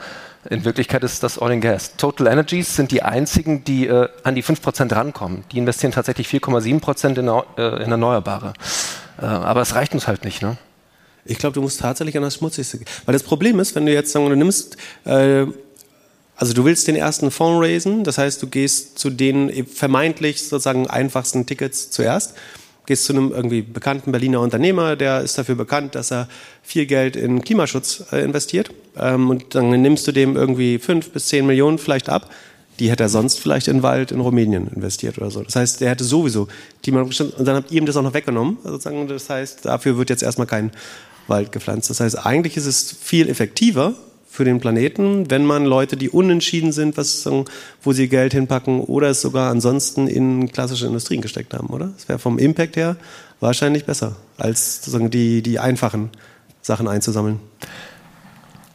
in Wirklichkeit ist das Oil and Gas. Total Energies sind die einzigen, die äh, an die 5% rankommen. Die investieren tatsächlich 4,7% in, Erneu- äh, in Erneuerbare. Äh, aber es reicht uns halt nicht. Ne? Ich glaube, du musst tatsächlich an das Schmutzigste gehen. Weil das Problem ist, wenn du jetzt sagen, du nimmst, äh, also du willst den ersten Fonds raisen, das heißt, du gehst zu den vermeintlich sozusagen einfachsten Tickets zuerst, gehst zu einem irgendwie bekannten Berliner Unternehmer, der ist dafür bekannt, dass er viel Geld in Klimaschutz äh, investiert ähm, und dann nimmst du dem irgendwie fünf bis zehn Millionen vielleicht ab. Die hätte er sonst vielleicht in Wald in Rumänien investiert oder so. Das heißt, der hätte sowieso bestimmt, und dann habt ihr ihm das auch noch weggenommen. Sozusagen, das heißt, dafür wird jetzt erstmal kein Wald gepflanzt. Das heißt, eigentlich ist es viel effektiver für den Planeten, wenn man Leute, die unentschieden sind, was wo sie Geld hinpacken oder es sogar ansonsten in klassische Industrien gesteckt haben, oder? Das wäre vom Impact her wahrscheinlich besser, als sozusagen die, die einfachen Sachen einzusammeln.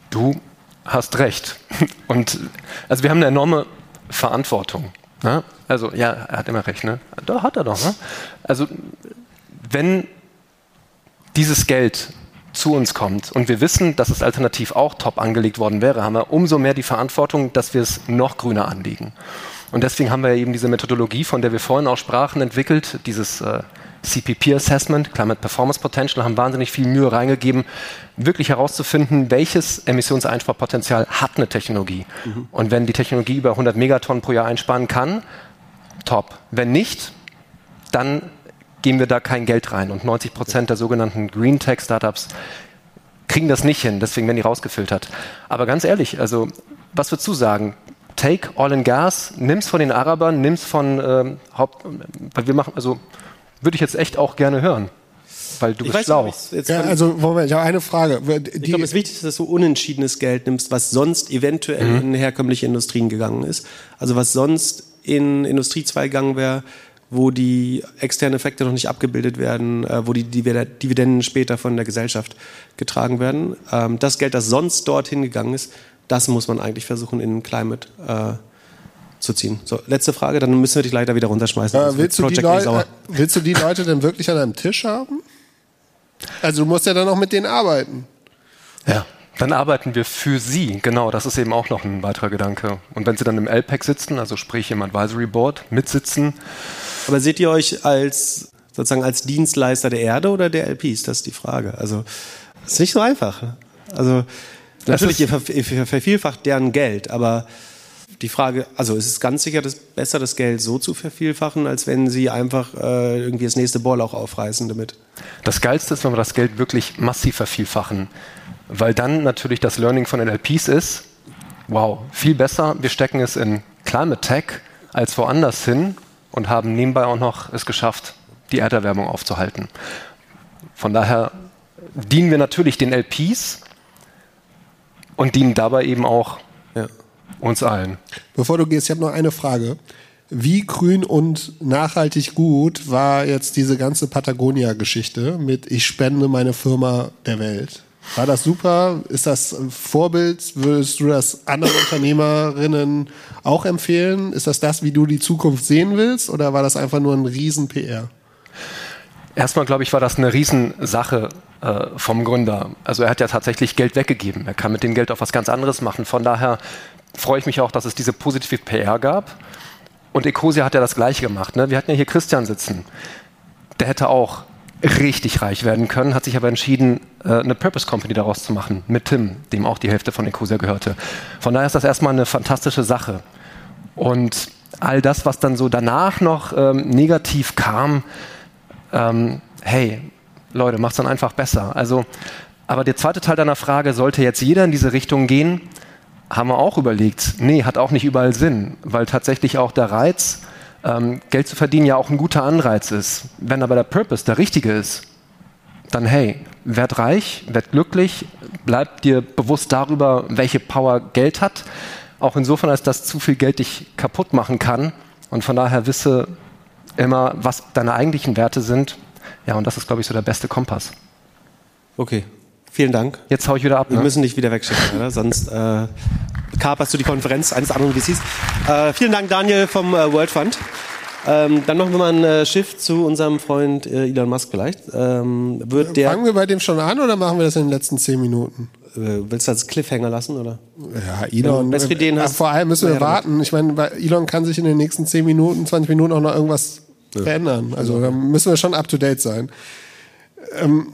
Du hast recht. Und also wir haben eine enorme Verantwortung. Ne? Also ja, er hat immer recht. Ne? Da hat er doch. Ne? Also wenn dieses Geld zu uns kommt und wir wissen, dass es alternativ auch top angelegt worden wäre, haben wir umso mehr die Verantwortung, dass wir es noch grüner anlegen. Und deswegen haben wir eben diese Methodologie, von der wir vorhin auch sprachen, entwickelt, dieses äh, CPP Assessment, Climate Performance Potential, haben wahnsinnig viel Mühe reingegeben, wirklich herauszufinden, welches Emissionseinsparpotenzial hat eine Technologie. Und wenn die Technologie über 100 Megatonnen pro Jahr einsparen kann, top. Wenn nicht, dann geben wir da kein Geld rein. Und 90 Prozent der sogenannten Green Tech Startups kriegen das nicht hin, deswegen werden die rausgefiltert. Aber ganz ehrlich, also was würdest du sagen? Take Oil and Gas, nimm's von den Arabern, nimm's von ähm, Haupt, weil wir machen, also würde ich jetzt echt auch gerne hören. weil du Ich bist weiß schlau. Ja, also, Moment, ich habe eine Frage. Ich glaube, es ist wichtig, dass du unentschiedenes Geld nimmst, was sonst eventuell in herkömmliche Industrien gegangen ist. Also was sonst in Industriezweige gegangen wäre, wo die externen Effekte noch nicht abgebildet werden, äh, wo die Divid- Dividenden später von der Gesellschaft getragen werden. Ähm, das Geld, das sonst dorthin gegangen ist, das muss man eigentlich versuchen, in Climate äh, zu ziehen. So, letzte Frage, dann müssen wir dich leider wieder runterschmeißen. Äh, willst, du äh, willst du die Leute denn wirklich an einem Tisch haben? Also du musst ja dann auch mit denen arbeiten. Ja, dann arbeiten wir für sie. Genau, das ist eben auch noch ein weiterer Gedanke. Und wenn sie dann im LPAC sitzen, also sprich im Advisory Board, mitsitzen, Aber seht ihr euch als sozusagen als Dienstleister der Erde oder der LPs? Das ist die Frage. Also ist nicht so einfach. ne? Also natürlich ihr, ver ihr vervielfacht deren Geld, aber die Frage, also es ist ganz sicher das besser, das Geld so zu vervielfachen, als wenn sie einfach äh, irgendwie das nächste auch aufreißen damit. Das Geilste ist, wenn wir das Geld wirklich massiv vervielfachen, weil dann natürlich das Learning von den LPs ist, wow, viel besser, wir stecken es in Climate Tech als woanders hin und haben nebenbei auch noch es geschafft, die Erderwärmung aufzuhalten. Von daher dienen wir natürlich den LPs und dienen dabei eben auch Ja. uns allen. Bevor du gehst, ich habe noch eine Frage. Wie grün und nachhaltig gut war jetzt diese ganze Patagonia-Geschichte mit Ich spende meine Firma der Welt? War das super? Ist das ein Vorbild? Würdest du das anderen Unternehmerinnen auch empfehlen? Ist das das, wie du die Zukunft sehen willst? Oder war das einfach nur ein Riesen-PR? Erstmal, glaube ich, war das eine Riesensache äh, vom Gründer. Also er hat ja tatsächlich Geld weggegeben. Er kann mit dem Geld auch was ganz anderes machen. Von daher freue ich mich auch, dass es diese positive PR gab. Und Ecosia hat ja das Gleiche gemacht. Ne? Wir hatten ja hier Christian sitzen. Der hätte auch richtig reich werden können, hat sich aber entschieden, äh, eine Purpose Company daraus zu machen, mit Tim, dem auch die Hälfte von Ecosia gehörte. Von daher ist das erstmal eine fantastische Sache. Und all das, was dann so danach noch ähm, negativ kam, ähm, hey, Leute, macht's dann einfach besser. Also, aber der zweite Teil deiner Frage, sollte jetzt jeder in diese Richtung gehen, haben wir auch überlegt. Nee, hat auch nicht überall Sinn, weil tatsächlich auch der Reiz, ähm, Geld zu verdienen, ja auch ein guter Anreiz ist. Wenn aber der Purpose der richtige ist, dann hey, werd reich, werd glücklich, bleib dir bewusst darüber, welche Power Geld hat. Auch insofern, als dass zu viel Geld dich kaputt machen kann. Und von daher wisse immer, was deine eigentlichen Werte sind. Ja, und das ist, glaube ich, so der beste Kompass. Okay, vielen Dank. Jetzt hau ich wieder ab. Wir Ne? müssen dich wieder wegschicken, oder? Sonst äh, kaperst du die Konferenz eines anderen VCs. Äh, vielen Dank, Daniel vom äh, World Fund. Ähm, dann machen wir mal ein äh, Schiff zu unserem Freund äh, Elon Musk vielleicht. Ähm, wird der, Fangen wir bei dem schon an oder machen wir das in den letzten zehn Minuten? äh, willst du als Cliffhanger lassen, oder? Ja, Elon. bessere Ideen äh, hast, vor allem müssen wir ja, warten. Ich meine, Elon kann sich in den nächsten 10 Minuten, 20 Minuten auch noch irgendwas verändern. Also da müssen wir schon up to date sein. Ähm,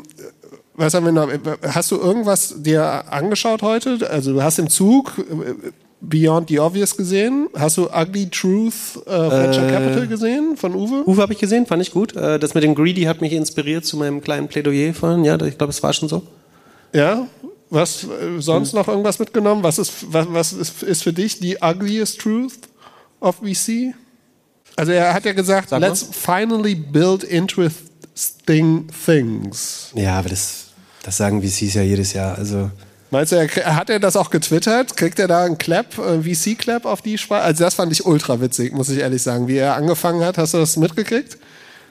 was haben wir noch? Hast du irgendwas dir angeschaut heute? Also du hast im Zug äh, Beyond the Obvious gesehen. Hast du Ugly Truth äh, Venture Capital gesehen von Uwe? Uwe habe ich gesehen, fand ich gut. Äh, das mit dem Greedy hat mich inspiriert zu meinem kleinen Plädoyer vorhin. Ja, ich glaube, es war schon so. Ja. Was äh, sonst noch irgendwas mitgenommen? Was ist was, was ist, ist für dich die ugliest truth of VC? Also er hat ja gesagt, let's finally build interesting things. Ja, aber das, das sagen VCs ja jedes Jahr. Also Meinst du, er, hat er das auch getwittert? Kriegt er da einen Clap, äh, VC-Clap auf die Sprache? Also das fand ich ultra witzig, muss ich ehrlich sagen. Wie er angefangen hat, hast du das mitgekriegt?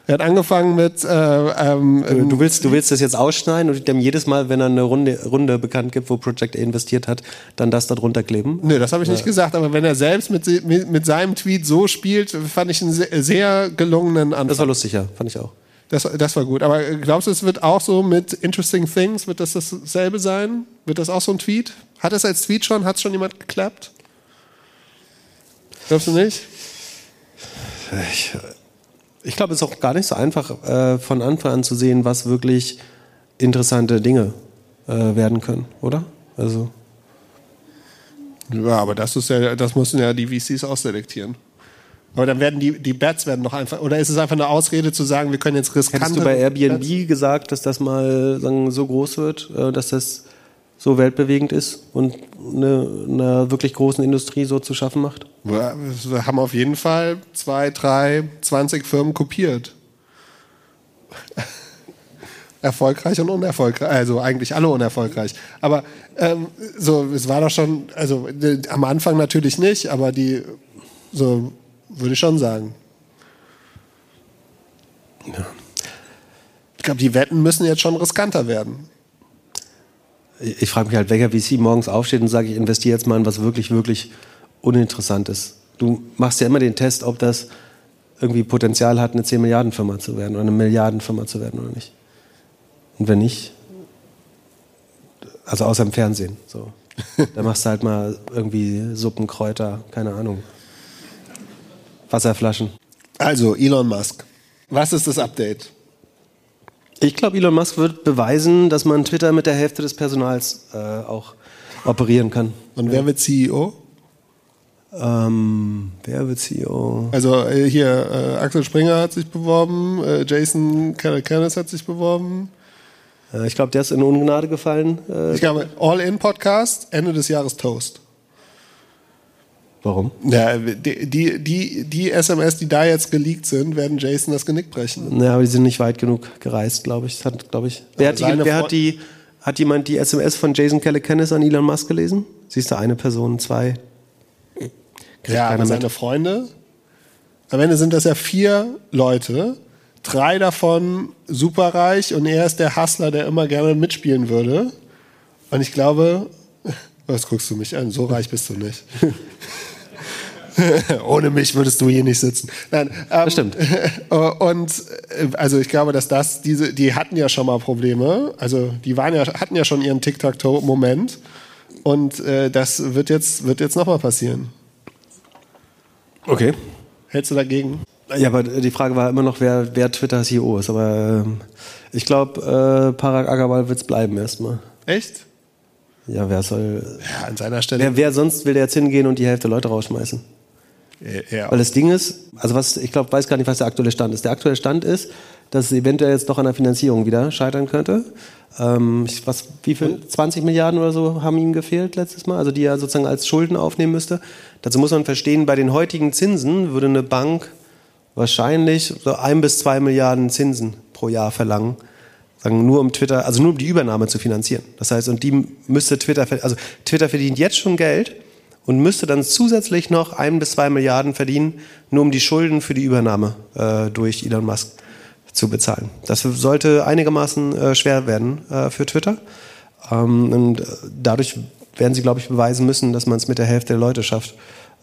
Er hat angefangen mit äh, ähm, Du, du, willst, du willst das jetzt ausschneiden und dem jedes Mal, wenn er eine Runde, Runde bekannt gibt, wo Project A investiert hat, dann das da drunter kleben? Nö, das habe ich nicht gesagt, aber wenn er selbst mit, mit, mit seinem Tweet so spielt, fand ich einen sehr, sehr gelungenen Anfang. Das war lustig, ja, fand ich auch. Das, das war gut. Aber glaubst du, es wird auch so mit Interesting Things, wird das dasselbe sein? Wird das auch so ein Tweet? Hat es als Tweet schon? Hat es schon jemand geklappt? Glaubst du nicht? Ich, ich glaube, es ist auch gar nicht so einfach, äh, von Anfang an zu sehen, was wirklich interessante Dinge äh, werden können, oder? Also, Ja, aber das ist ja, das müssen ja die VCs ausselektieren. Aber dann werden die, die Bets werden doch einfach, oder ist es einfach eine Ausrede zu sagen, wir können jetzt riskante... hättest du bei Airbnb Bets- gesagt, dass das mal sagen, so groß wird, äh, dass das so weltbewegend ist und eine, einer wirklich großen Industrie so zu schaffen macht? Wir haben auf jeden Fall zwei, drei, 20 Firmen kopiert. erfolgreich und unerfolgreich, also eigentlich alle unerfolgreich. Aber ähm, so, es war doch schon, also äh, am Anfang natürlich nicht, aber die, so würde ich schon sagen. Ja. Ich glaube, die Wetten müssen jetzt schon riskanter werden. Ich, frage mich halt, welcher VC morgens aufsteht und sagt, ich investiere jetzt mal in was wirklich, wirklich uninteressant ist. Du machst ja immer den Test, ob das irgendwie Potenzial hat, eine 10 Milliarden Firma zu werden oder eine Milliardenfirma zu werden oder nicht. Und wenn nicht, also außer im Fernsehen, so. Da machst du halt mal irgendwie Suppen, Kräuter, keine Ahnung. Wasserflaschen. Also, Elon Musk. Was ist das Update? Ich glaube, Elon Musk wird beweisen, dass man Twitter mit der Hälfte des Personals äh, auch operieren kann. Und wer wird CEO? Ähm, wer wird CEO? Also äh, hier, äh, Axel Springer hat sich beworben, äh, Jason Calacanis hat sich beworben. ich glaube, der ist in Ungnade gefallen. Äh, ich glaube, All-In-Podcast, Ende des Jahres Toast. Warum? Ja, die, die, die, die SMS, die da jetzt geleakt sind, werden Jason das Genick brechen. Ja, aber die sind nicht weit genug gereist, glaube ich. Hat, glaub ich. Wer, hat, die, wer hat die, hat jemand die SMS von Jason Calacanis an Elon Musk gelesen? Siehst du eine Person, zwei? ja, aber seine Freunde. Am Ende sind das ja vier Leute. Drei davon superreich und er ist der Hustler, der immer gerne mitspielen würde. Und ich glaube, was guckst du mich an? So reich bist du nicht. Ohne mich würdest du hier nicht sitzen. Nein, ähm, das stimmt. Und äh, also ich glaube, dass das diese, die hatten ja schon mal Probleme. Also die waren ja hatten ja schon ihren Tic-Tac-Toe-Moment. Und äh, das wird jetzt wird jetzt noch mal passieren. Okay. Hältst du dagegen? Ja, aber die Frage war immer noch, wer, wer Twitter CEO ist. Aber äh, ich glaube, äh, Parag Agarwal wird es bleiben erstmal. Echt? Ja, wer soll. Ja, an seiner Stelle. Wer, wer sonst will der jetzt hingehen und die Hälfte Leute rausschmeißen? Ja. Weil das Ding ist, also was, ich glaube, weiß gar nicht, was der aktuelle Stand ist. Der aktuelle Stand ist, dass es eventuell jetzt doch an der Finanzierung wieder scheitern könnte. Ähm, was, wie viel? 20 Milliarden oder so haben ihm gefehlt letztes Mal, also die er sozusagen als Schulden aufnehmen müsste. Dazu muss man verstehen, bei den heutigen Zinsen würde eine Bank wahrscheinlich so ein bis zwei Milliarden Zinsen pro Jahr verlangen sagen, nur um Twitter, also nur um die Übernahme zu finanzieren. Das heißt, und die müsste Twitter, also Twitter verdient jetzt schon Geld und müsste dann zusätzlich noch ein bis zwei Milliarden verdienen, nur um die Schulden für die Übernahme äh, durch Elon Musk zu bezahlen. Das sollte einigermaßen äh, schwer werden äh, für Twitter. Ähm, und äh, dadurch werden sie, glaube ich, beweisen müssen, dass man es mit der Hälfte der Leute schafft.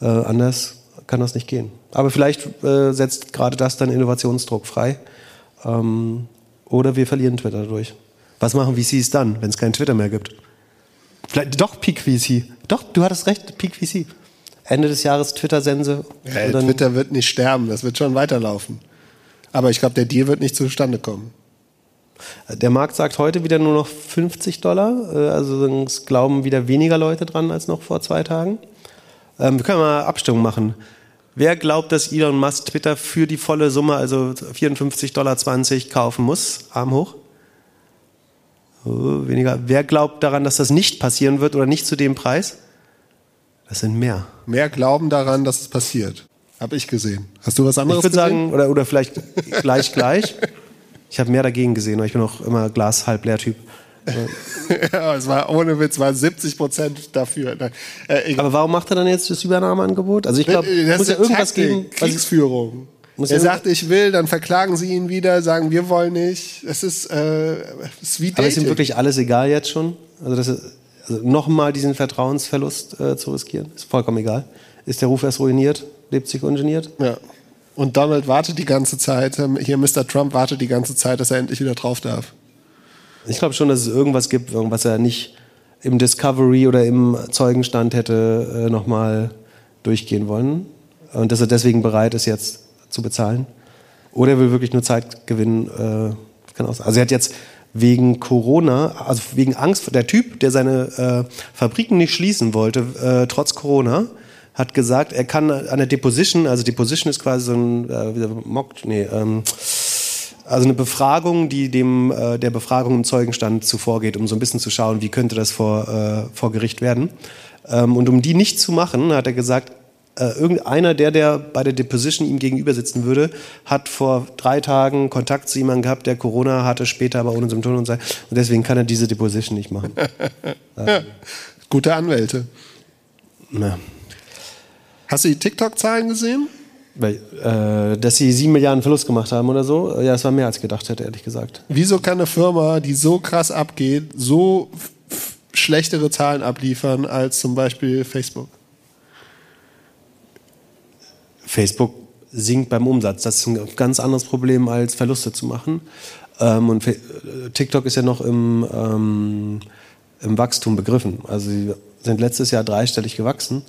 Äh, anders kann das nicht gehen. Aber vielleicht äh, setzt gerade das dann Innovationsdruck frei. Ähm, oder wir verlieren Twitter dadurch. Was machen VCs dann, wenn es kein Twitter mehr gibt? Vielleicht doch Peak VC. Doch, du hattest recht, Peak VC. Ende des Jahres Twitter-Sense. Ja, Twitter wird nicht sterben, das wird schon weiterlaufen. Aber ich glaube, der Deal wird nicht zustande kommen. Der Markt sagt heute wieder nur noch 50 Dollar. Äh, also es glauben wieder weniger Leute dran als noch vor zwei Tagen. Ähm, wir können mal Abstimmung machen. Wer glaubt, dass Elon Musk Twitter für die volle Summe, also 54,20 Dollar kaufen muss? Arm hoch. Oh, weniger. Wer glaubt daran, dass das nicht passieren wird oder nicht zu dem Preis? Das sind mehr. Mehr glauben daran, dass es passiert. Habe ich gesehen. Hast du was anderes ich gesehen? Ich würde sagen, oder, oder vielleicht gleich gleich. Ich habe mehr dagegen gesehen, aber ich bin auch immer Glas halb leer Typ. ja, es war ohne Witz, war 70 Prozent dafür. Äh, Aber warum macht er dann jetzt das Übernahmeangebot? Also ich glaube, es muss ja irgendwas Taktik, geben. Kriegsführung. Muss er sagt, ich will, dann verklagen sie ihn wieder, sagen, wir wollen nicht. Es ist, äh, es ist wie Dating. Aber ist ihm wirklich alles egal jetzt schon? Also, das ist, also nochmal diesen Vertrauensverlust äh, zu riskieren, ist vollkommen egal. Ist der Ruf erst ruiniert, lebt sich ungeniert? Ja. Und Donald wartet die ganze Zeit, ähm, hier Mr. Trump wartet die ganze Zeit, dass er endlich wieder drauf darf. Ich glaube schon, dass es irgendwas gibt, was er nicht im Discovery oder im Zeugenstand hätte äh, nochmal durchgehen wollen. Und dass er deswegen bereit ist, jetzt zu bezahlen. Oder er will wirklich nur Zeit gewinnen. Äh, kann sein. Also er hat jetzt wegen Corona, also wegen Angst, der Typ, der seine äh, Fabriken nicht schließen wollte, äh, trotz Corona, hat gesagt, er kann an der Deposition, also Deposition ist quasi so ein äh, Mock, nee, ähm, also eine Befragung, die dem äh, der Befragung im Zeugenstand zuvorgeht, um so ein bisschen zu schauen, wie könnte das vor, äh, vor Gericht werden. Ähm, und um die nicht zu machen, hat er gesagt, äh, irgendeiner, der, der bei der Deposition ihm gegenüber sitzen würde, hat vor drei Tagen Kontakt zu jemandem gehabt, der Corona hatte, später aber ohne Symptome und so. Und deswegen kann er diese Deposition nicht machen. ja. Gute Anwälte. Na. Hast du die TikTok-Zahlen gesehen? Weil, äh, dass sie sieben Milliarden Verlust gemacht haben oder so. Ja, es war mehr als gedacht hätte, ehrlich gesagt. Wieso kann eine Firma, die so krass abgeht, so schlechtere Zahlen abliefern als zum Beispiel Facebook? Facebook sinkt beim Umsatz. Das ist ein ganz anderes Problem, als Verluste zu machen. Ähm, und TikTok ist ja noch im, ähm, im Wachstum begriffen. Also sie sind letztes Jahr dreistellig gewachsen.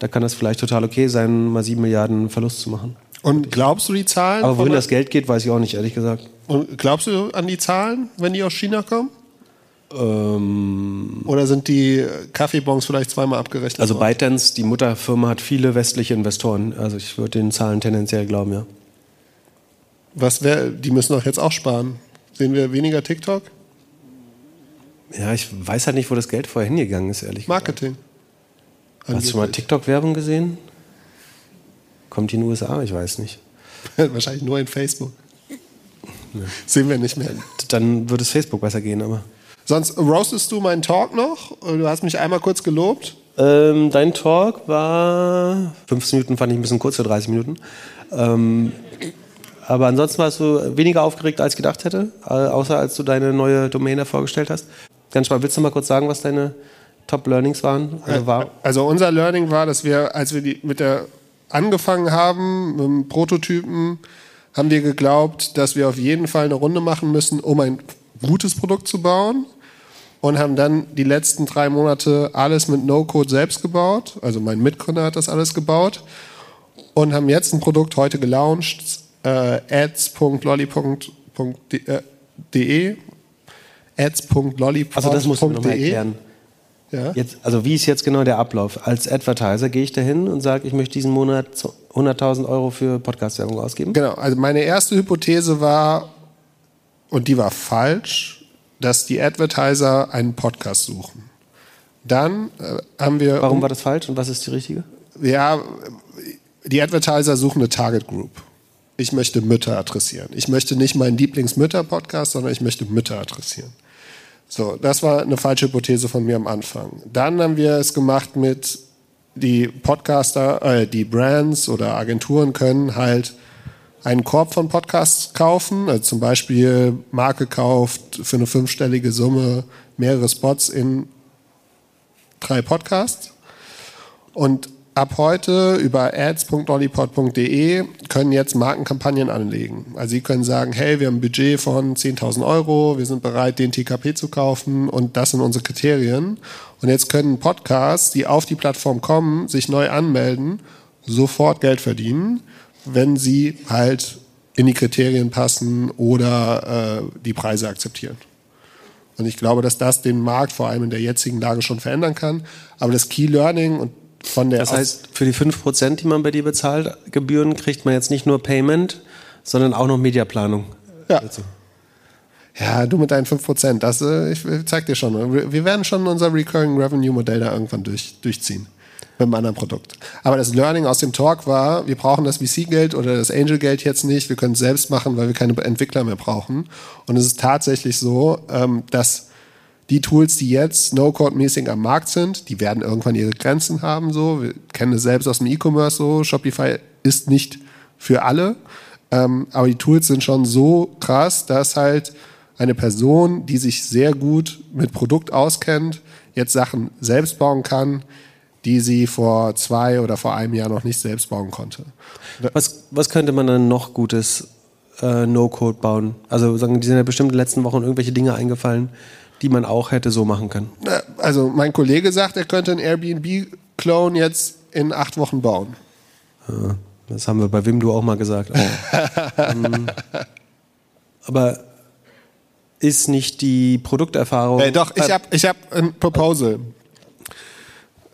Da kann es vielleicht total okay sein, mal sieben Milliarden Verlust zu machen. Und glaubst du die Zahlen? Aber wohin das Geld geht, weiß ich auch nicht, ehrlich gesagt. Und glaubst du an die Zahlen, wenn die aus China kommen? Ähm, Oder sind die Kaffeebons vielleicht zweimal abgerechnet? Also ByteDance, die Mutterfirma, hat viele westliche Investoren. Also ich würde den Zahlen tendenziell glauben, ja. Was wär, die müssen doch jetzt auch sparen. Sehen wir weniger TikTok? Ja, ich weiß halt nicht, wo das Geld vorher hingegangen ist, ehrlich Marketing. gesagt. Marketing. Hast du mal TikTok-Werbung gesehen? Kommt die in den USA? Ich weiß nicht. Wahrscheinlich nur in Facebook. Ja. Sehen wir nicht mehr. Dann würde es Facebook besser gehen, aber. Sonst roastest du meinen Talk noch? Du hast mich einmal kurz gelobt. Ähm, dein Talk war 15 Minuten, fand ich ein bisschen kurz für 30 Minuten. Ähm, aber ansonsten warst du weniger aufgeregt, als ich gedacht hätte, außer als du deine neue Domäne vorgestellt hast. Ganz spannend. Willst du mal kurz sagen, was deine Top Learnings waren? Also, war also unser Learning war, dass wir, als wir die, mit der angefangen haben, mit dem Prototypen, haben wir geglaubt, dass wir auf jeden Fall eine Runde machen müssen, um ein gutes Produkt zu bauen und haben dann die letzten drei Monate alles mit No-Code selbst gebaut. Also mein Mitgründer hat das alles gebaut und haben jetzt ein Produkt heute gelauncht, äh, ads.lolly.de ads.lolly.de Also das musst du mir erklären. Ja? Jetzt, also wie ist jetzt genau der Ablauf? Als Advertiser gehe ich dahin und sage, ich möchte diesen Monat 100.000 Euro für Podcast-Werbung ausgeben? Genau, also meine erste Hypothese war, und die war falsch, dass die Advertiser einen Podcast suchen. Dann äh, haben wir. Warum war das falsch und was ist die richtige? Ja, die Advertiser suchen eine Target Group. Ich möchte Mütter adressieren. Ich möchte nicht meinen Lieblingsmütter-Podcast, sondern ich möchte Mütter adressieren. So, das war eine falsche Hypothese von mir am Anfang. Dann haben wir es gemacht mit die Podcaster, äh, die Brands oder Agenturen können halt einen Korb von Podcasts kaufen. Also zum Beispiel Marke kauft für eine fünfstellige Summe mehrere Spots in drei Podcasts. Und ab heute über ads.lollipod.de können jetzt Markenkampagnen anlegen. Also Sie können sagen, hey, wir haben ein Budget von 10.000 Euro, wir sind bereit, den TKP zu kaufen und das sind unsere Kriterien. Und jetzt können Podcasts, die auf die Plattform kommen, sich neu anmelden, sofort Geld verdienen wenn sie halt in die Kriterien passen oder äh, die Preise akzeptieren. Und ich glaube, dass das den Markt vor allem in der jetzigen Lage schon verändern kann. Aber das Key Learning und von der. Das heißt, für die 5%, die man bei dir bezahlt, Gebühren, kriegt man jetzt nicht nur Payment, sondern auch noch Mediaplanung. Ja. Also. Ja, du mit deinen 5%, das, äh, ich zeig dir schon. Wir werden schon unser Recurring Revenue Modell da irgendwann durch, durchziehen mit einem anderen Produkt. Aber das Learning aus dem Talk war, wir brauchen das VC-Geld oder das Angel-Geld jetzt nicht, wir können es selbst machen, weil wir keine Entwickler mehr brauchen. Und es ist tatsächlich so, ähm, dass die Tools, die jetzt No-Code-mäßig am Markt sind, die werden irgendwann ihre Grenzen haben. So, wir kennen es selbst aus dem E-Commerce so. Shopify ist nicht für alle, ähm, aber die Tools sind schon so krass, dass halt eine Person, die sich sehr gut mit Produkt auskennt, jetzt Sachen selbst bauen kann, die sie vor zwei oder vor einem Jahr noch nicht selbst bauen konnte. Was, was könnte man dann noch Gutes äh, No-Code bauen? Also sagen, die sind ja bestimmt in den letzten Wochen irgendwelche Dinge eingefallen, die man auch hätte so machen können. Also mein Kollege sagt, er könnte einen Airbnb-Clone jetzt in acht Wochen bauen. Ja, das haben wir bei Wimdu auch mal gesagt. ähm, aber ist nicht die Produkterfahrung. Äh, doch, ich habe ich hab ein Proposal.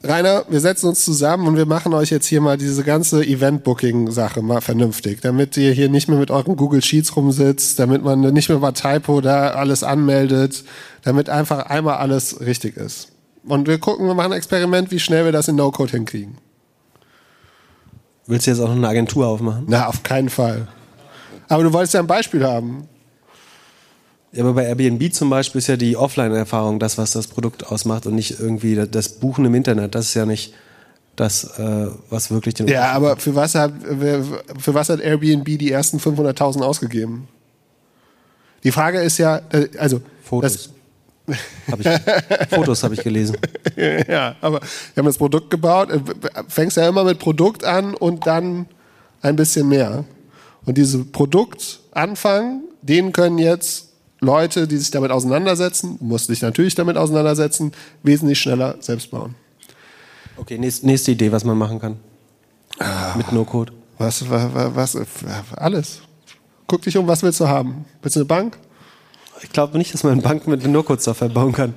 Rainer, wir setzen uns zusammen und wir machen euch jetzt hier mal diese ganze Event-Booking-Sache mal vernünftig, damit ihr hier nicht mehr mit euren Google Sheets rumsitzt, damit man nicht mehr bei Typo da alles anmeldet, damit einfach einmal alles richtig ist. Und wir gucken, wir machen ein Experiment, wie schnell wir das in No-Code hinkriegen. Willst du jetzt auch noch eine Agentur aufmachen? Na, auf keinen Fall. Aber du wolltest ja ein Beispiel haben. Ja, aber bei Airbnb zum Beispiel ist ja die Offline-Erfahrung das, was das Produkt ausmacht und nicht irgendwie das Buchen im Internet. Das ist ja nicht das, äh, was wirklich den. Ja, aber für was, hat, für was hat Airbnb die ersten 500.000 ausgegeben? Die Frage ist ja, äh, also. Fotos. Hab ich, Fotos habe ich gelesen. ja, aber wir haben das Produkt gebaut. äh, Fängst ja immer mit Produkt an und dann ein bisschen mehr. Und diese Produktanfang, den können jetzt Leute, die sich damit auseinandersetzen, musst dich natürlich damit auseinandersetzen, wesentlich schneller selbst bauen. Okay, nächste, nächste Idee, was man machen kann. Mit No-Code. Was, was, was, alles. Guck dich um, was willst du haben? Willst du eine Bank? Ich glaube nicht, dass man eine Bank mit No-Code-Software bauen kann.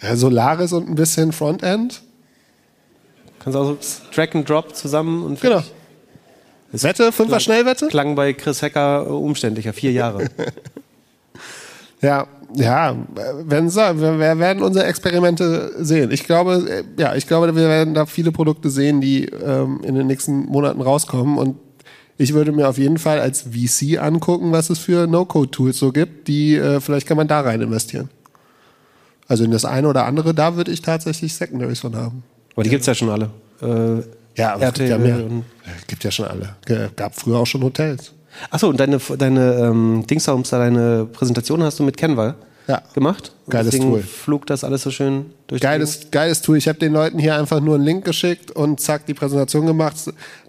Ja, Solaris und ein bisschen Frontend. Kannst auch so Drag and Drop zusammen und Genau. Wette, Fünfer Schnellwette? klang bei Chris Hacker umständlicher, vier Jahre. Ja, ja, wenn so, wir, wir werden unsere Experimente sehen. Ich glaube, äh, ja, ich glaube, wir werden da viele Produkte sehen, die ähm, in den nächsten Monaten rauskommen. Und ich würde mir auf jeden Fall als VC angucken, was es für No-Code-Tools so gibt, die äh, vielleicht kann man da rein investieren. Also in das eine oder andere, da würde ich tatsächlich Secondaries von haben. Aber die gibt's ja schon alle. Äh, Ja, aber es gibt ja mehr. Ja, gibt ja schon alle. Gab früher auch schon Hotels. Achso, und deine, deine ähm, Dingsdaums, da deine Präsentation hast du mit Canva Ja. gemacht. Und Geiles deswegen Tool. flog das alles so schön durch die Geiles, geiles Tool. Ich habe den Leuten hier einfach nur einen Link geschickt und zack, die Präsentation gemacht.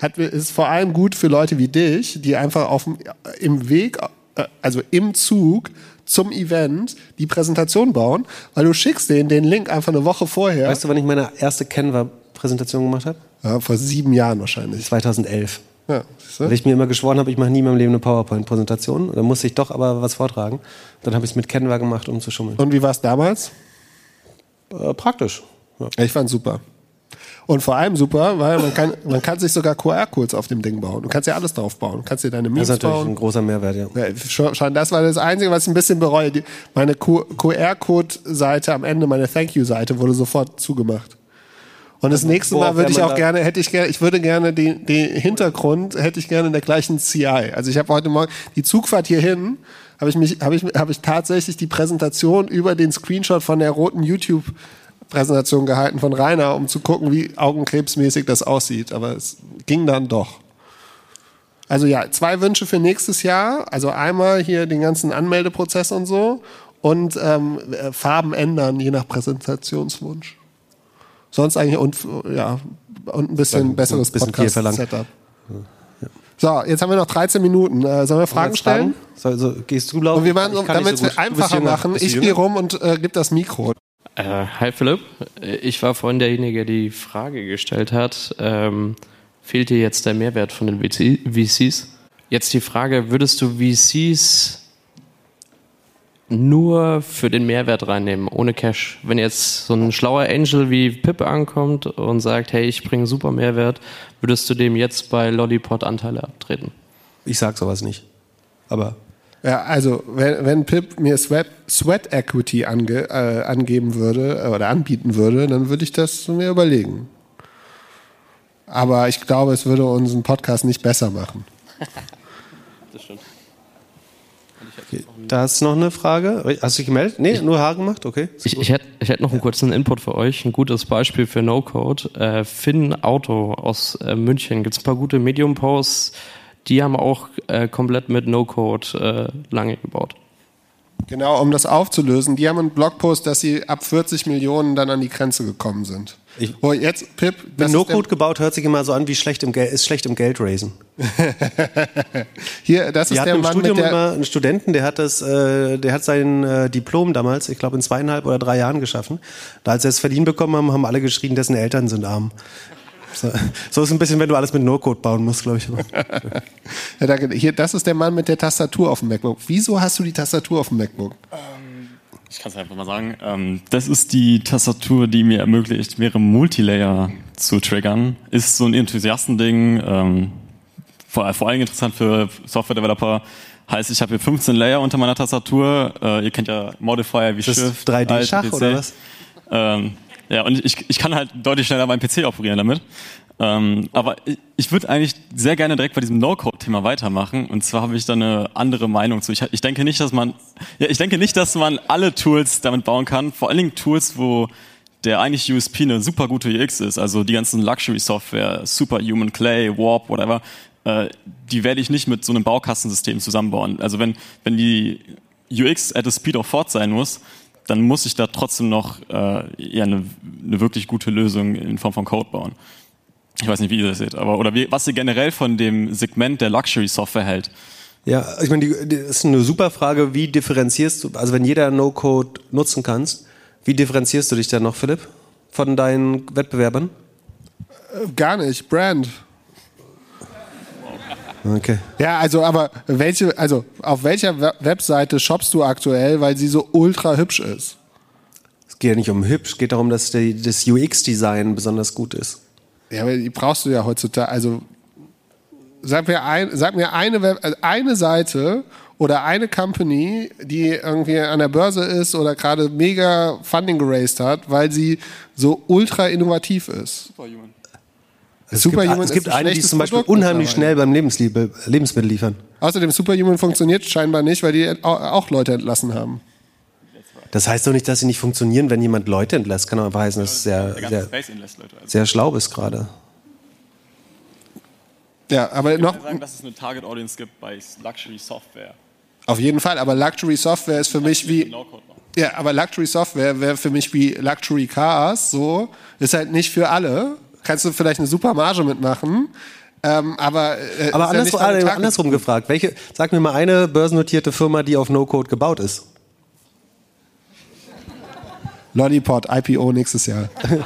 Hat, ist vor allem gut für Leute wie dich, die einfach auf dem, im Weg, äh, also im Zug zum Event die Präsentation bauen, weil du schickst denen den Link einfach eine Woche vorher. Weißt du, wann ich meine erste Canva-Präsentation gemacht habe? ja, vor sieben Jahren wahrscheinlich. 2011. Ja? Weil ich mir immer geschworen habe, ich mache nie in meinem Leben eine PowerPoint-Präsentation. Dann musste ich doch aber was vortragen. Dann habe ich es mit Canva gemacht, um zu schummeln. Und wie war es damals? Äh, praktisch. Ja. Ich fand super. Und vor allem super, weil man kann, man kann sich sogar QR-Codes auf dem Ding bauen. Du kannst ja alles drauf bauen. Du kannst dir deine Das Memes ist natürlich bauen. ein großer Mehrwert, ja. Ja, schon, das war das Einzige, was ich ein bisschen bereue. Die, meine QR-Code-Seite am Ende, meine Thank You-Seite, wurde sofort zugemacht. Und das nächste Mal würde ich auch gerne, hätte ich gerne, ich würde gerne den, den Hintergrund, hätte ich gerne in der gleichen CI. Also ich habe heute Morgen die Zugfahrt hierhin, habe ich mich, habe ich, habe ich tatsächlich die Präsentation über den Screenshot von der roten YouTube Präsentation gehalten von Rainer, um zu gucken, wie augenkrebsmäßig das aussieht. Aber es ging dann doch. Also ja, zwei Wünsche für nächstes Jahr. Also einmal hier den ganzen Anmeldeprozess und so und ähm, äh, Farben ändern, je nach Präsentationswunsch. Sonst eigentlich und ja und ein bisschen Dann besseres ein bisschen viel verlangt. Podcast-Setup. So, jetzt haben wir noch 13 Minuten. Äh, sollen wir Fragen stellen? So, so, gehst du laufen? Und wir machen, damit so wir einfacher jünger. machen, ich gehe rum und äh, gebe das Mikro. Äh, hi Philipp, ich war vorhin derjenige, der die Frage gestellt hat. Ähm, fehlt dir jetzt der Mehrwert von den VC VCs? Jetzt die Frage, würdest du VCs nur für den Mehrwert reinnehmen, ohne Cash? Wenn jetzt so ein schlauer Angel wie Pip ankommt und sagt, hey, ich bringe super Mehrwert, würdest du dem jetzt bei Lollipop Anteile abtreten? Ich sag sowas nicht. Aber Ja, also wenn, wenn Pip mir Sweat, Sweat Equity ange, äh, angeben würde äh, oder anbieten würde, dann würde ich das mir überlegen. Aber ich glaube, es würde unseren Podcast nicht besser machen. Das stimmt. Da ist noch eine Frage. Hast du dich gemeldet? Nee, nur Haar gemacht? Okay. Ich, ich hätte ich hätt noch einen kurzen Input für euch. Ein gutes Beispiel für No-Code. Äh, Finn Auto aus äh, München. Gibt es ein paar gute Medium-Posts. Die haben auch äh, komplett mit No-Code äh, lange gebaut. Genau, um das aufzulösen, die haben einen Blogpost, dass sie ab 40 Millionen dann an die Grenze gekommen sind. Ich- oh, jetzt, Pip, Wenn das ist No-Code gebaut, hört sich immer so an wie schlecht im Geld, ist schlecht im Geld raisen. hier, das ist Wir der Mann Studium mit der, immer einen Studenten, der hat das, äh, der hat sein äh, Diplom damals, ich glaube in zweieinhalb oder drei Jahren geschaffen. Da als sie es verdient bekommen haben, haben alle geschrien, dessen Eltern sind arm. So, so ist ein bisschen, wenn du alles mit No-Code bauen musst, glaube ich. ja, danke, hier, das ist der Mann mit der Tastatur auf dem MacBook. Wieso hast du die Tastatur auf dem MacBook? Ich kann es einfach mal sagen. Ähm, das ist die Tastatur, die mir ermöglicht, mehrere Multilayer zu triggern. Ist so ein Enthusiastending. Ähm, vor, vor allem interessant für Software-Developer. Heißt, ich habe hier 15 Layer unter meiner Tastatur. Äh, ihr kennt ja Modifier wie Das Shift, 3D-Schach Alt, oder was? Ähm, Ja, und ich, ich kann halt deutlich schneller meinen PC operieren damit. Ähm, aber ich, würde eigentlich sehr gerne direkt bei diesem No-Code-Thema weitermachen. Und zwar habe ich da eine andere Meinung zu. Ich, ich denke nicht, dass man, ja, ich denke nicht, dass man alle Tools damit bauen kann. Vor allen Dingen Tools, wo der eigentlich USP eine super gute UX ist. Also die ganzen Luxury-Software, Superhuman Clay, Warp, whatever. Äh, die werde ich nicht mit so einem Baukastensystem zusammenbauen. Also wenn, wenn die UX at the speed of thought sein muss, dann muss ich da trotzdem noch äh, eher eine, eine wirklich gute Lösung in Form von Code bauen. Ich weiß nicht, wie ihr das seht, aber oder wie, was ihr generell von dem Segment der Luxury Software hält. Ja, ich meine, die, die, das ist eine super Frage, wie differenzierst du, also wenn jeder No-Code nutzen kannst, wie differenzierst du dich dann noch, Philipp, von deinen Wettbewerbern? Äh, Gar nicht, Brand. Okay. Ja, also aber welche, also auf welcher We- Webseite shoppst du aktuell, weil sie so ultra hübsch ist? Es geht ja nicht um hübsch, es geht darum, dass die, das UX-Design besonders gut ist. Ja, aber die brauchst du ja heutzutage. Also sag mir, ein, sag mir eine, Web, also eine Seite oder eine Company, die irgendwie an der Börse ist oder gerade mega Funding geraced hat, weil sie so ultra innovativ ist. Es Superhuman gibt, es ist gibt ein eine, die zum Beispiel Produkt unheimlich schnell beim Lebensliebe, Lebensmittel liefern. Außerdem Superhuman funktioniert scheinbar nicht, weil die au- auch Leute entlassen haben. Das heißt doch nicht, dass sie nicht funktionieren, wenn jemand Leute entlässt. Kann aber heißen, dass du sehr, sehr. Also sehr schlau bist gerade. Ja, aber noch sagen, dass es eine Target Audience gibt bei Luxury Software. auf jeden Fall. Aber Luxury Software ist für mich wie No-Code machen. Ja, aber Luxury Software wäre für mich wie Luxury Cars, so. Ist halt nicht für alle. Kannst du vielleicht eine super Marge mitmachen. Ähm, aber äh, Aber ist ja andersrum, Target- andersrum gefragt, welche, sag mir mal eine börsennotierte Firma, die auf No-Code gebaut ist. Lollipop, IPO nächstes Jahr.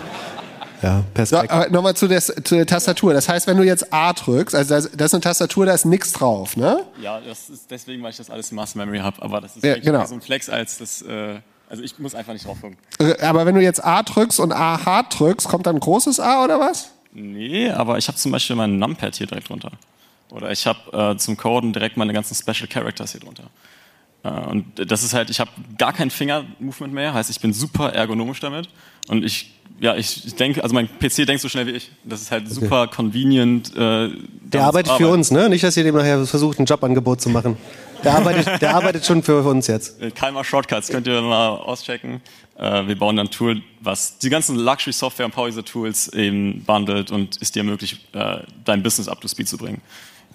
Ja, So, Perspektive. aber nochmal zu der, zu der Tastatur. Das heißt, wenn du jetzt A drückst, also das, das ist eine Tastatur, da ist nichts drauf, ne? Ja, das ist deswegen, weil ich das alles in Muscle Memory habe. Aber das ist Ja, genau. mehr so ein Flex als das. Äh, also ich muss einfach nicht drauf gucken. Äh, Aber wenn du jetzt A drückst und A hart drückst, kommt dann ein großes A oder was? Nee, aber ich habe zum Beispiel mein Numpad hier direkt drunter. Oder ich habe äh, zum Coden direkt meine ganzen Special Characters hier drunter. Äh, und das ist halt, ich habe gar kein Finger-Movement mehr, heißt, ich bin super ergonomisch damit. Und ich, ja, ich, denke, also mein PC denkt so schnell wie ich. Das ist halt super convenient. Äh, Der arbeitet für uns, ne? Nicht, dass ihr dem nachher versucht, ein Jobangebot zu machen. Der arbeitet, der arbeitet schon für uns jetzt. Äh, Kalmar Shortcuts könnt ihr mal auschecken. Äh, wir bauen dann ein Tool, was die ganzen Luxury Software und Power User Tools eben bundelt und es dir ermöglicht, äh, dein Business up to speed zu bringen.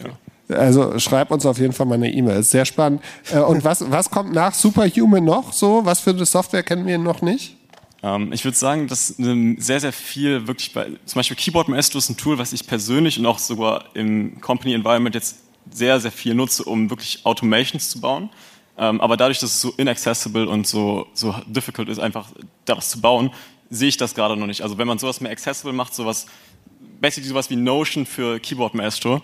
Ja. Also schreib uns auf jeden Fall mal eine E-Mail. Ist sehr spannend. Äh, Und was, was kommt nach Superhuman noch so? Was für eine Software kennen wir noch nicht? Ähm, ich würde sagen, dass ähm, sehr, sehr viel wirklich bei, zum Beispiel Keyboard Maestro ist ein Tool, was ich persönlich und auch sogar im Company Environment jetzt sehr, sehr viel nutze, um wirklich Automations zu bauen. Ähm, aber dadurch, dass es so inaccessible und so, so difficult ist, einfach da was zu bauen, sehe ich das gerade noch nicht. Also wenn man sowas mehr accessible macht, sowas, basically sowas wie Notion für Keyboard Maestro,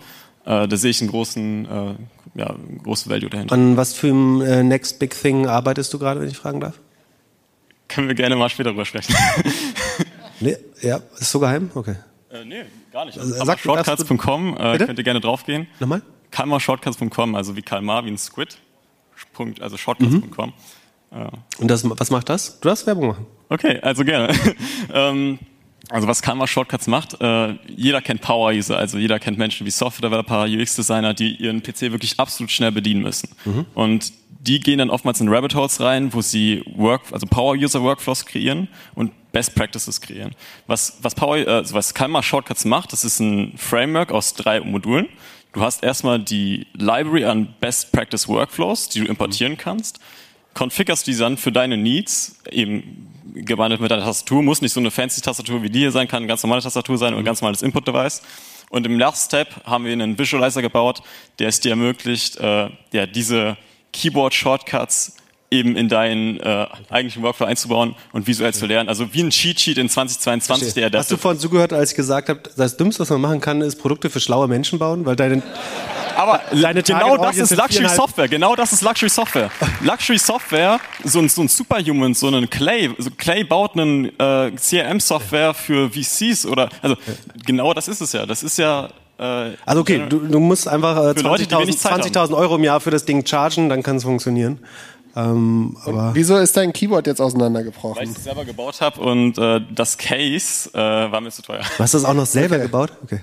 da sehe ich einen großen, äh, ja, großen Value dahinter. An was für ein äh, Next Big Thing arbeitest du gerade, wenn ich fragen darf? Können wir gerne mal später drüber sprechen. Nee, ja, ist so geheim? Okay. äh, nee, gar nicht. Also, sag- shortcuts.com äh, könnt ihr gerne draufgehen. Nochmal? kalmarshortcuts.com, also wie Kalmar, wie ein Squid. Punkt, also shortcuts.com. Und das, was macht das? Du darfst Werbung machen. Okay, also gerne. ähm, also was Kalmar Shortcuts macht, äh, jeder kennt Power User, also jeder kennt Menschen wie Software Developer, UX Designer, die ihren PC wirklich absolut schnell bedienen müssen. Und die gehen dann oftmals in Rabbit Holes rein, wo sie Work, also Power User Workflows kreieren und Best Practices kreieren. Was, was Power, äh, also was Kalmar Shortcuts macht, das ist ein Framework aus drei Modulen. Du hast erstmal die Library an Best Practice Workflows, die du importieren kannst configurst die dann für deine Needs, eben gebundelt mit deiner Tastatur, muss nicht so eine fancy Tastatur wie die hier sein, kann eine ganz normale Tastatur sein und ein ganz normales Input-Device. Und im Last Step haben wir einen Visualizer gebaut, der es dir ermöglicht, äh, ja, diese Keyboard-Shortcuts eben in deinen äh, eigentlichen Workflow einzubauen und visuell zu lernen. Also wie ein Cheat Sheet in 2022, der Hast du vorhin zugehört, als ich gesagt habe, das Dümmste, was man machen kann, ist Produkte für schlaue Menschen bauen? Weil deine, Aber Deine genau Target das ist Luxury Software. Genau das ist Luxury Software. Luxury Software, so ein, so ein Superhuman, so ein Clay, so Clay baut einen äh, CRM-Software für VCs oder, also genau das ist es ja. Das ist ja. Äh, also okay, du, du musst einfach äh, Für Leute, die 20.000 wenig Zeit haben. 20.000 Euro im Jahr für das Ding chargen, dann kann es funktionieren. Ähm, aber Wieso ist dein Keyboard jetzt auseinandergebrochen? Weil ich es selber gebaut habe und äh, das Case äh, war mir zu teuer. du hast das auch noch selber Okay. gebaut? Okay.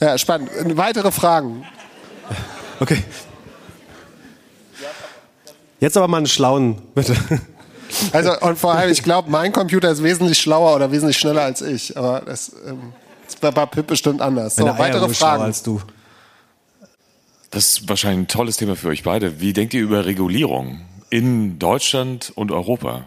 Ja, spannend. Weitere Fragen? Okay. Jetzt aber mal einen schlauen, bitte. Also, und vor allem, ich glaube, mein Computer ist wesentlich schlauer oder wesentlich schneller als ich. Aber das, ähm, das war bei Pip bestimmt anders. So, Meine Eier weitere schlauer Fragen. als du. Das ist wahrscheinlich ein tolles Thema für euch beide. Wie denkt ihr über Regulierung in Deutschland und Europa?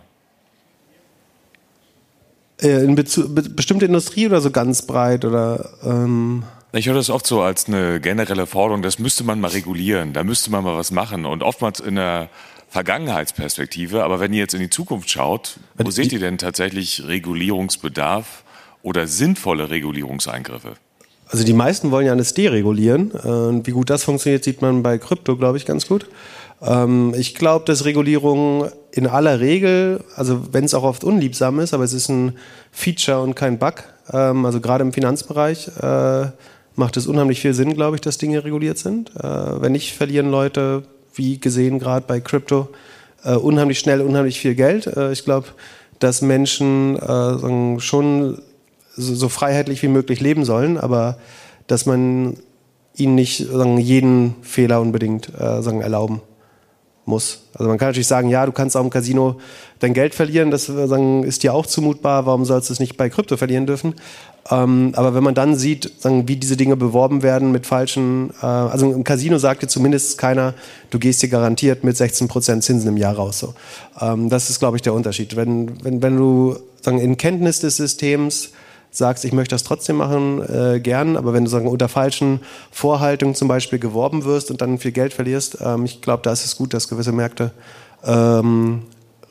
Äh, in Bezug, be bestimmte Industrie oder so ganz breit oder ähm, Ich höre das oft so als eine generelle Forderung, das müsste man mal regulieren, da müsste man mal was machen. Und oftmals in der Vergangenheitsperspektive, aber wenn ihr jetzt in die Zukunft schaut, wo Die- seht ihr denn tatsächlich Regulierungsbedarf oder sinnvolle Regulierungseingriffe? Also die meisten wollen ja alles deregulieren. Äh, Und wie gut das funktioniert, sieht man bei Krypto, glaube ich, ganz gut. Ähm, Ich glaube, dass Regulierung in aller Regel, also wenn es auch oft unliebsam ist, aber es ist ein Feature und kein Bug. Ähm, Also gerade im Finanzbereich äh, macht es unheimlich viel Sinn, glaube ich, dass Dinge reguliert sind. Äh, Wenn nicht, verlieren Leute, wie gesehen gerade bei Krypto, äh, unheimlich schnell unheimlich viel Geld. Ich glaube, dass Menschen schon so, freiheitlich wie möglich leben sollen, aber dass man ihnen nicht jeden Fehler unbedingt erlauben muss. Also man kann natürlich sagen, ja, du kannst auch im Casino dein Geld verlieren, das äh, sagen, ist dir auch zumutbar, warum sollst du es nicht bei Krypto verlieren dürfen? Ähm, aber wenn man dann sieht, sagen, wie diese Dinge beworben werden mit falschen, äh, also im Casino sagt dir zumindest keiner, du gehst dir garantiert mit 16% Zinsen im Jahr raus. So. Ähm, das ist, glaube ich, der Unterschied. Wenn, wenn, wenn du sagen, in Kenntnis des Systems sagst, ich möchte das trotzdem machen, äh, gern, aber wenn du sagen, unter falschen Vorhaltungen zum Beispiel geworben wirst und dann viel Geld verlierst, ähm, ich glaube, da ist es gut, dass gewisse Märkte ähm,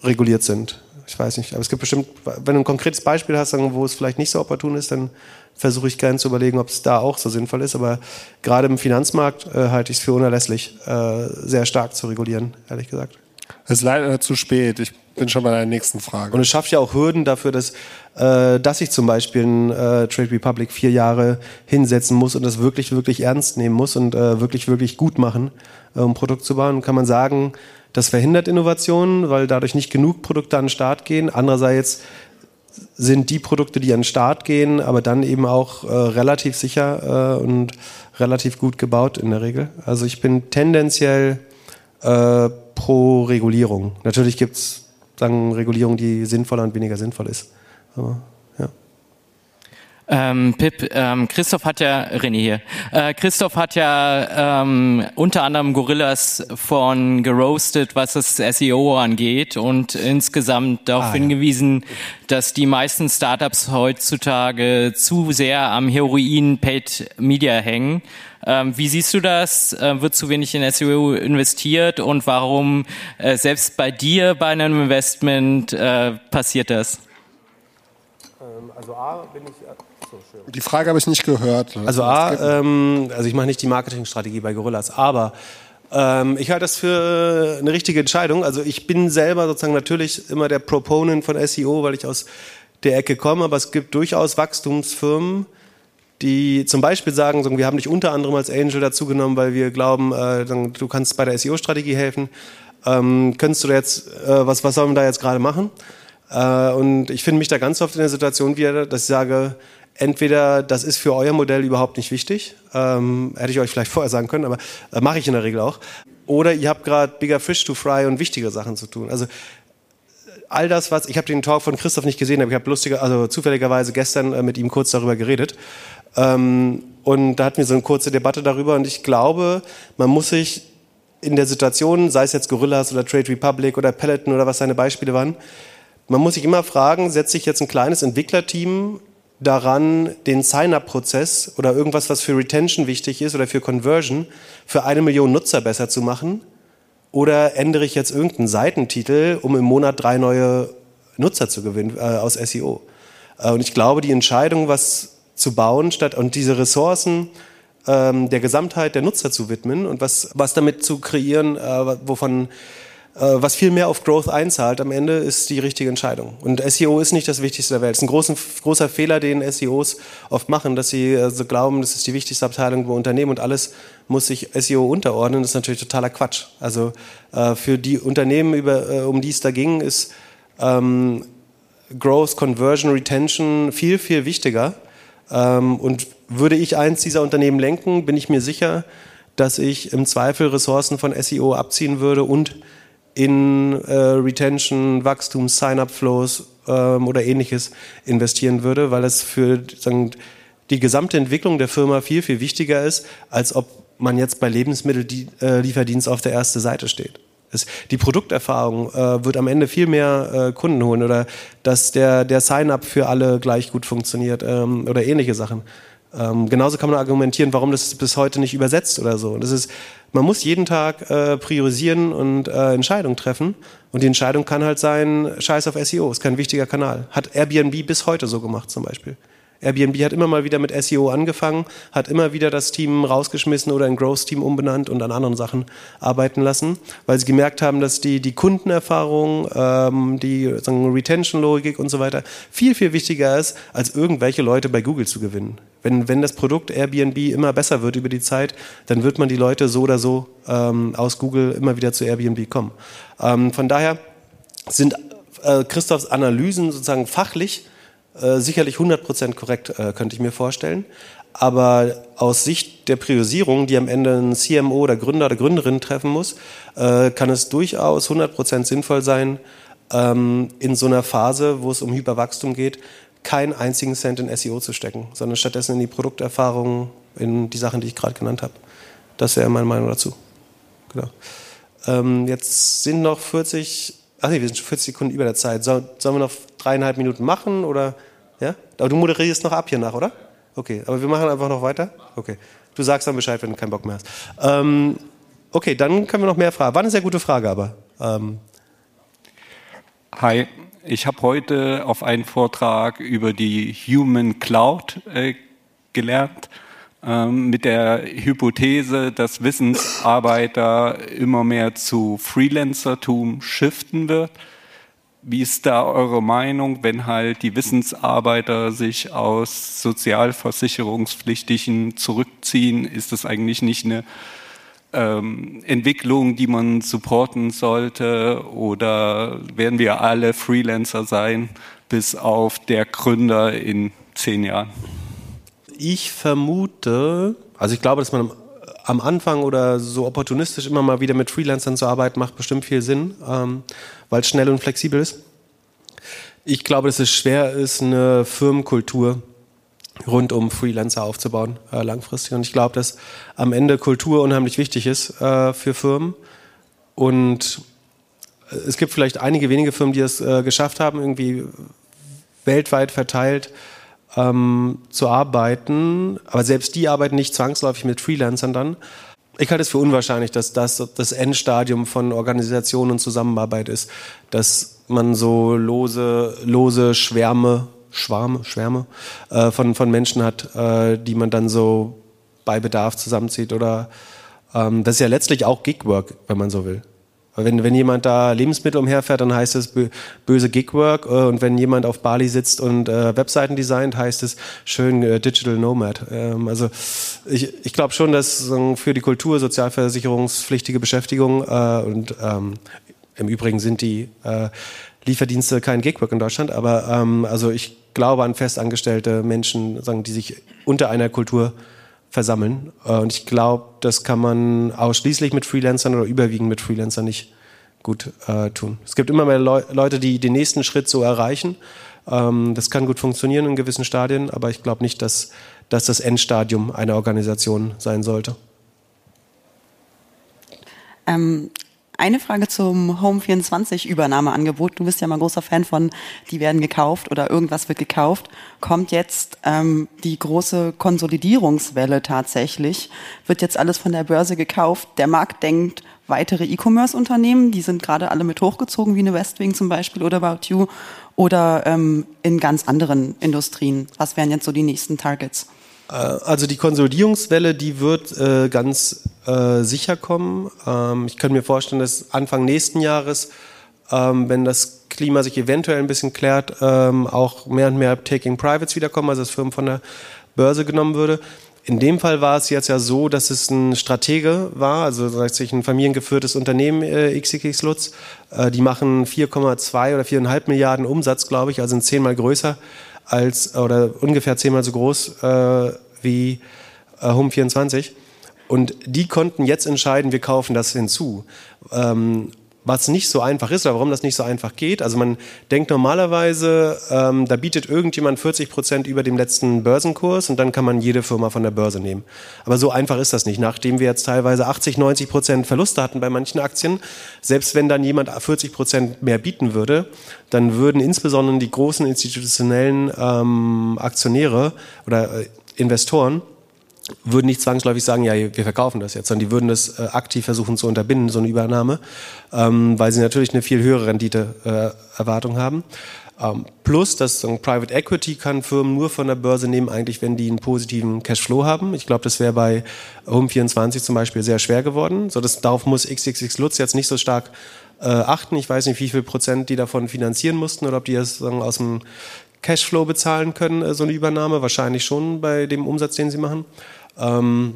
reguliert sind. Ich weiß nicht, aber es gibt bestimmt, wenn du ein konkretes Beispiel hast, sagen, wo es vielleicht nicht so opportun ist, dann versuche ich gerne zu überlegen, ob es da auch so sinnvoll ist. Aber gerade im Finanzmarkt äh, halte ich es für unerlässlich, äh, sehr stark zu regulieren, ehrlich gesagt. Es ist leider zu spät. Ich bin schon bei der nächsten Frage. Und es schafft ja auch Hürden dafür, dass, äh, dass ich zum Beispiel in äh, Trade Republic vier Jahre hinsetzen muss und das wirklich, wirklich ernst nehmen muss und äh, wirklich, wirklich gut machen, äh, um Produkt zu bauen. Kann man sagen, das verhindert Innovationen, weil dadurch nicht genug Produkte an den Start gehen. Andererseits sind die Produkte, die an den Start gehen, aber dann eben auch äh, relativ sicher äh, und relativ gut gebaut in der Regel. Also ich bin tendenziell äh, pro Regulierung. Natürlich gibt es sagen Regulierung, die sinnvoller und weniger sinnvoll ist. Aber ja. Ähm, Pip, ähm, Christoph hat ja, René hier, äh, Christoph hat ja ähm, unter anderem Gorillas von geroastet, was das SEO angeht und insgesamt darauf Ah, ja. hingewiesen, dass die meisten Startups heutzutage zu sehr am Heroin Paid Media hängen. Ähm, wie siehst du das? Äh, wird zu wenig in SEO investiert und warum äh, selbst bei dir bei einem Investment äh, passiert das? Also A bin ich Die Frage habe ich nicht gehört. Also A, ähm, also ich mache nicht die Marketingstrategie bei Gorillas, aber ähm, ich halte das für eine richtige Entscheidung. Also ich bin selber sozusagen natürlich immer der Proponent von SEO, weil ich aus der Ecke komme, aber es gibt durchaus Wachstumsfirmen, die zum Beispiel sagen, wir haben dich unter anderem als Angel dazu genommen, weil wir glauben, äh, du kannst bei der SEO-Strategie helfen. Ähm, könntest du da jetzt, äh, was, was sollen wir da jetzt gerade machen? Äh, und ich finde mich da ganz oft in der Situation wieder, dass ich sage, entweder das ist für euer Modell überhaupt nicht wichtig, ähm, hätte ich euch vielleicht vorher sagen können, aber äh, mache ich in der Regel auch. Oder ihr habt gerade bigger fish to fry und wichtige Sachen zu tun. Also all das, was ich habe den Talk von Christoph nicht gesehen, aber ich habe lustiger, also zufälligerweise gestern mit ihm kurz darüber geredet. Ähm, und da hatten wir so eine kurze Debatte darüber und ich glaube, man muss sich in der Situation, sei es jetzt Gorillas oder Trade Republic oder Peloton oder was seine Beispiele waren, man muss sich immer fragen, setze ich jetzt ein kleines Entwicklerteam daran, den Sign-up-Prozess oder irgendwas, was für Retention wichtig ist oder für Conversion, für eine Million Nutzer besser zu machen? Oder ändere ich jetzt irgendeinen Seitentitel, um im Monat drei neue Nutzer zu gewinnen äh, aus SEO? Äh, und ich glaube, die Entscheidung, was zu bauen, statt und diese Ressourcen ähm, der Gesamtheit der Nutzer zu widmen und was, was damit zu kreieren, äh, wovon äh, was viel mehr auf Growth einzahlt am Ende, ist die richtige Entscheidung. Und SEO ist nicht das Wichtigste der Welt. Es ist ein großen, großer Fehler, den SEOs oft machen, dass sie äh, so glauben, das ist die wichtigste Abteilung im Unternehmen und alles muss sich SEO unterordnen. Das ist natürlich totaler Quatsch. Also äh, für die Unternehmen, über, äh, um die es da ging, ist ähm, Growth, Conversion, Retention viel, viel wichtiger. Ähm, und würde ich eins dieser Unternehmen lenken, bin ich mir sicher, dass ich im Zweifel Ressourcen von SEO abziehen würde und in äh, Retention, Wachstum, Sign-up-Flows ähm, oder ähnliches investieren würde, weil es für sagen, die gesamte Entwicklung der Firma viel, viel wichtiger ist, als ob man jetzt bei Lebensmittellieferdienst äh, auf der ersten Seite steht. Es, die Produkterfahrung äh, wird am Ende viel mehr äh, Kunden holen oder dass der, der Sign-up für alle gleich gut funktioniert ähm, oder ähnliche Sachen. Ähm, genauso kann man argumentieren, warum das bis heute nicht übersetzt oder so. Das ist, man muss jeden Tag äh, priorisieren und äh, Entscheidungen treffen. Und die Entscheidung kann halt sein, scheiß auf SEO, ist kein wichtiger Kanal. Hat Airbnb bis heute so gemacht zum Beispiel. Airbnb hat immer mal wieder mit SEO angefangen, hat immer wieder das Team rausgeschmissen oder ein Growth-Team umbenannt und an anderen Sachen arbeiten lassen, weil sie gemerkt haben, dass die, die Kundenerfahrung, ähm, die Retention-Logik und so weiter viel, viel wichtiger ist, als irgendwelche Leute bei Google zu gewinnen. Wenn, wenn das Produkt Airbnb immer besser wird über die Zeit, dann wird man die Leute so oder so ähm, aus Google immer wieder zu Airbnb kommen. Ähm, von daher sind äh, Christophs Analysen sozusagen fachlich äh, sicherlich 100% korrekt, äh, könnte ich mir vorstellen. Aber aus Sicht der Priorisierung, die am Ende ein CMO oder Gründer oder Gründerin treffen muss, äh, kann es durchaus 100% sinnvoll sein, ähm, in so einer Phase, wo es um Hyperwachstum geht, keinen einzigen Cent in SEO zu stecken, sondern stattdessen in die Produkterfahrung, in die Sachen, die ich gerade genannt habe. Das wäre meine Meinung dazu. Genau. Ähm, jetzt sind noch 40, ach nee, wir sind 40 Sekunden über der Zeit. sollen wir noch dreieinhalb Minuten machen oder? Ja? Aber du moderierst noch ab hier nach, oder? Okay, aber wir machen einfach noch weiter? Okay. Du sagst dann Bescheid, wenn du keinen Bock mehr hast. Ähm, okay, dann können wir noch mehr fragen. War eine sehr gute Frage, aber. Ähm. Hi, ich habe heute auf einen Vortrag über die Human Cloud äh, gelernt, mit der Hypothese, dass Wissensarbeiter immer mehr zu Freelancertum shiften wird. Wie ist da eure Meinung, wenn halt die Wissensarbeiter sich aus Sozialversicherungspflichtigen zurückziehen? Ist das eigentlich nicht eine ähm, Entwicklung, die man supporten sollte? Oder werden wir alle Freelancer sein, bis auf der Gründer in zehn Jahren? Ich vermute, also ich glaube, dass man am Anfang oder so opportunistisch immer mal wieder mit Freelancern zu arbeiten, macht bestimmt viel Sinn, ähm, weil es schnell und flexibel ist. Ich glaube, dass es schwer ist, eine Firmenkultur rund um Freelancer aufzubauen, äh, langfristig. Und ich glaube, dass am Ende Kultur unheimlich wichtig ist äh, für Firmen. Und es gibt vielleicht einige wenige Firmen, die es äh, geschafft haben, irgendwie weltweit verteilt ähm, zu arbeiten. Aber selbst die arbeiten nicht zwangsläufig mit Freelancern dann. Ich halte es für unwahrscheinlich, dass das das Endstadium von Organisation und Zusammenarbeit ist, dass man so lose, lose Schwärme, Schwarme, Schwärme äh, von, von Menschen hat, äh, die man dann so bei Bedarf zusammenzieht. Oder ähm, das ist ja letztlich auch Gigwork, wenn man so will. Wenn, wenn jemand da Lebensmittel umherfährt, dann heißt es böse Gigwork. Äh, und wenn jemand auf Bali sitzt und äh, Webseiten designt, heißt es schön äh, Digital Nomad. Ähm, also ich, ich glaube schon, dass äh, für die Kultur sozialversicherungspflichtige Beschäftigung äh, und ähm, im Übrigen sind die äh, Lieferdienste kein Gigwork in Deutschland, aber ähm, also ich glaube an festangestellte Menschen, sagen, die sich unter einer Kultur versammeln. Äh, und ich glaube, das kann man ausschließlich mit Freelancern oder überwiegend mit Freelancern nicht gut äh, tun. Es gibt immer mehr Leu Leute, die den nächsten Schritt so erreichen. Ähm, das kann gut funktionieren in gewissen Stadien, aber ich glaube nicht, dass, dass das Endstadium einer Organisation sein sollte. Ähm, eine Frage zum Home24 Übernahmeangebot. Du bist ja mal großer Fan von, die werden gekauft oder irgendwas wird gekauft. Kommt jetzt ähm, die große Konsolidierungswelle tatsächlich? Wird jetzt alles von der Börse gekauft? Der Markt denkt, weitere E-Commerce-Unternehmen, die sind gerade alle mit hochgezogen, wie eine Westwing zum Beispiel oder About You oder ähm, in ganz anderen Industrien. Was wären jetzt so die nächsten Targets? Äh, also die Konsolidierungswelle, die wird äh, ganz äh, sicher kommen. Ähm, ich könnte mir vorstellen, dass Anfang nächsten Jahres, ähm, wenn das Klima sich eventuell ein bisschen klärt, ähm, auch mehr und mehr Taking Privates wiederkommen, also dass Firmen von der Börse genommen würde. In dem Fall war es jetzt ja so, dass es ein Stratege war, also sich ein familiengeführtes Unternehmen, äh, XXX Lutz. Äh, die machen 4,2 oder 4,5 Milliarden Umsatz, glaube ich, also sind zehnmal größer als oder ungefähr zehnmal so groß äh, wie äh, Home24. Und die konnten jetzt entscheiden, wir kaufen das hinzu. Ähm, was nicht so einfach ist oder warum das nicht so einfach geht. Also man denkt normalerweise, ähm, da bietet irgendjemand 40 Prozent über dem letzten Börsenkurs und dann kann man jede Firma von der Börse nehmen. Aber so einfach ist das nicht. Nachdem wir jetzt teilweise 80, 90 Prozent Verluste hatten bei manchen Aktien, selbst wenn dann jemand 40 Prozent mehr bieten würde, dann würden insbesondere die großen institutionellen ähm, Aktionäre oder äh, Investoren würden nicht zwangsläufig sagen, ja, wir verkaufen das jetzt, sondern die würden das äh, aktiv versuchen zu unterbinden, so eine Übernahme, ähm, weil sie natürlich eine viel höhere Rendite-Erwartung äh, haben. Ähm, plus, dass so Private Equity kann Firmen nur von der Börse nehmen, eigentlich, wenn die einen positiven Cashflow haben. Ich glaube, das wäre bei Home24 zum Beispiel sehr schwer geworden. So, das, darauf muss XXX Lutz jetzt nicht so stark äh, achten. Ich weiß nicht, wie viel Prozent die davon finanzieren mussten oder ob die das sagen, aus dem Cashflow bezahlen können, äh, so eine Übernahme. Wahrscheinlich schon bei dem Umsatz, den sie machen. Ähm,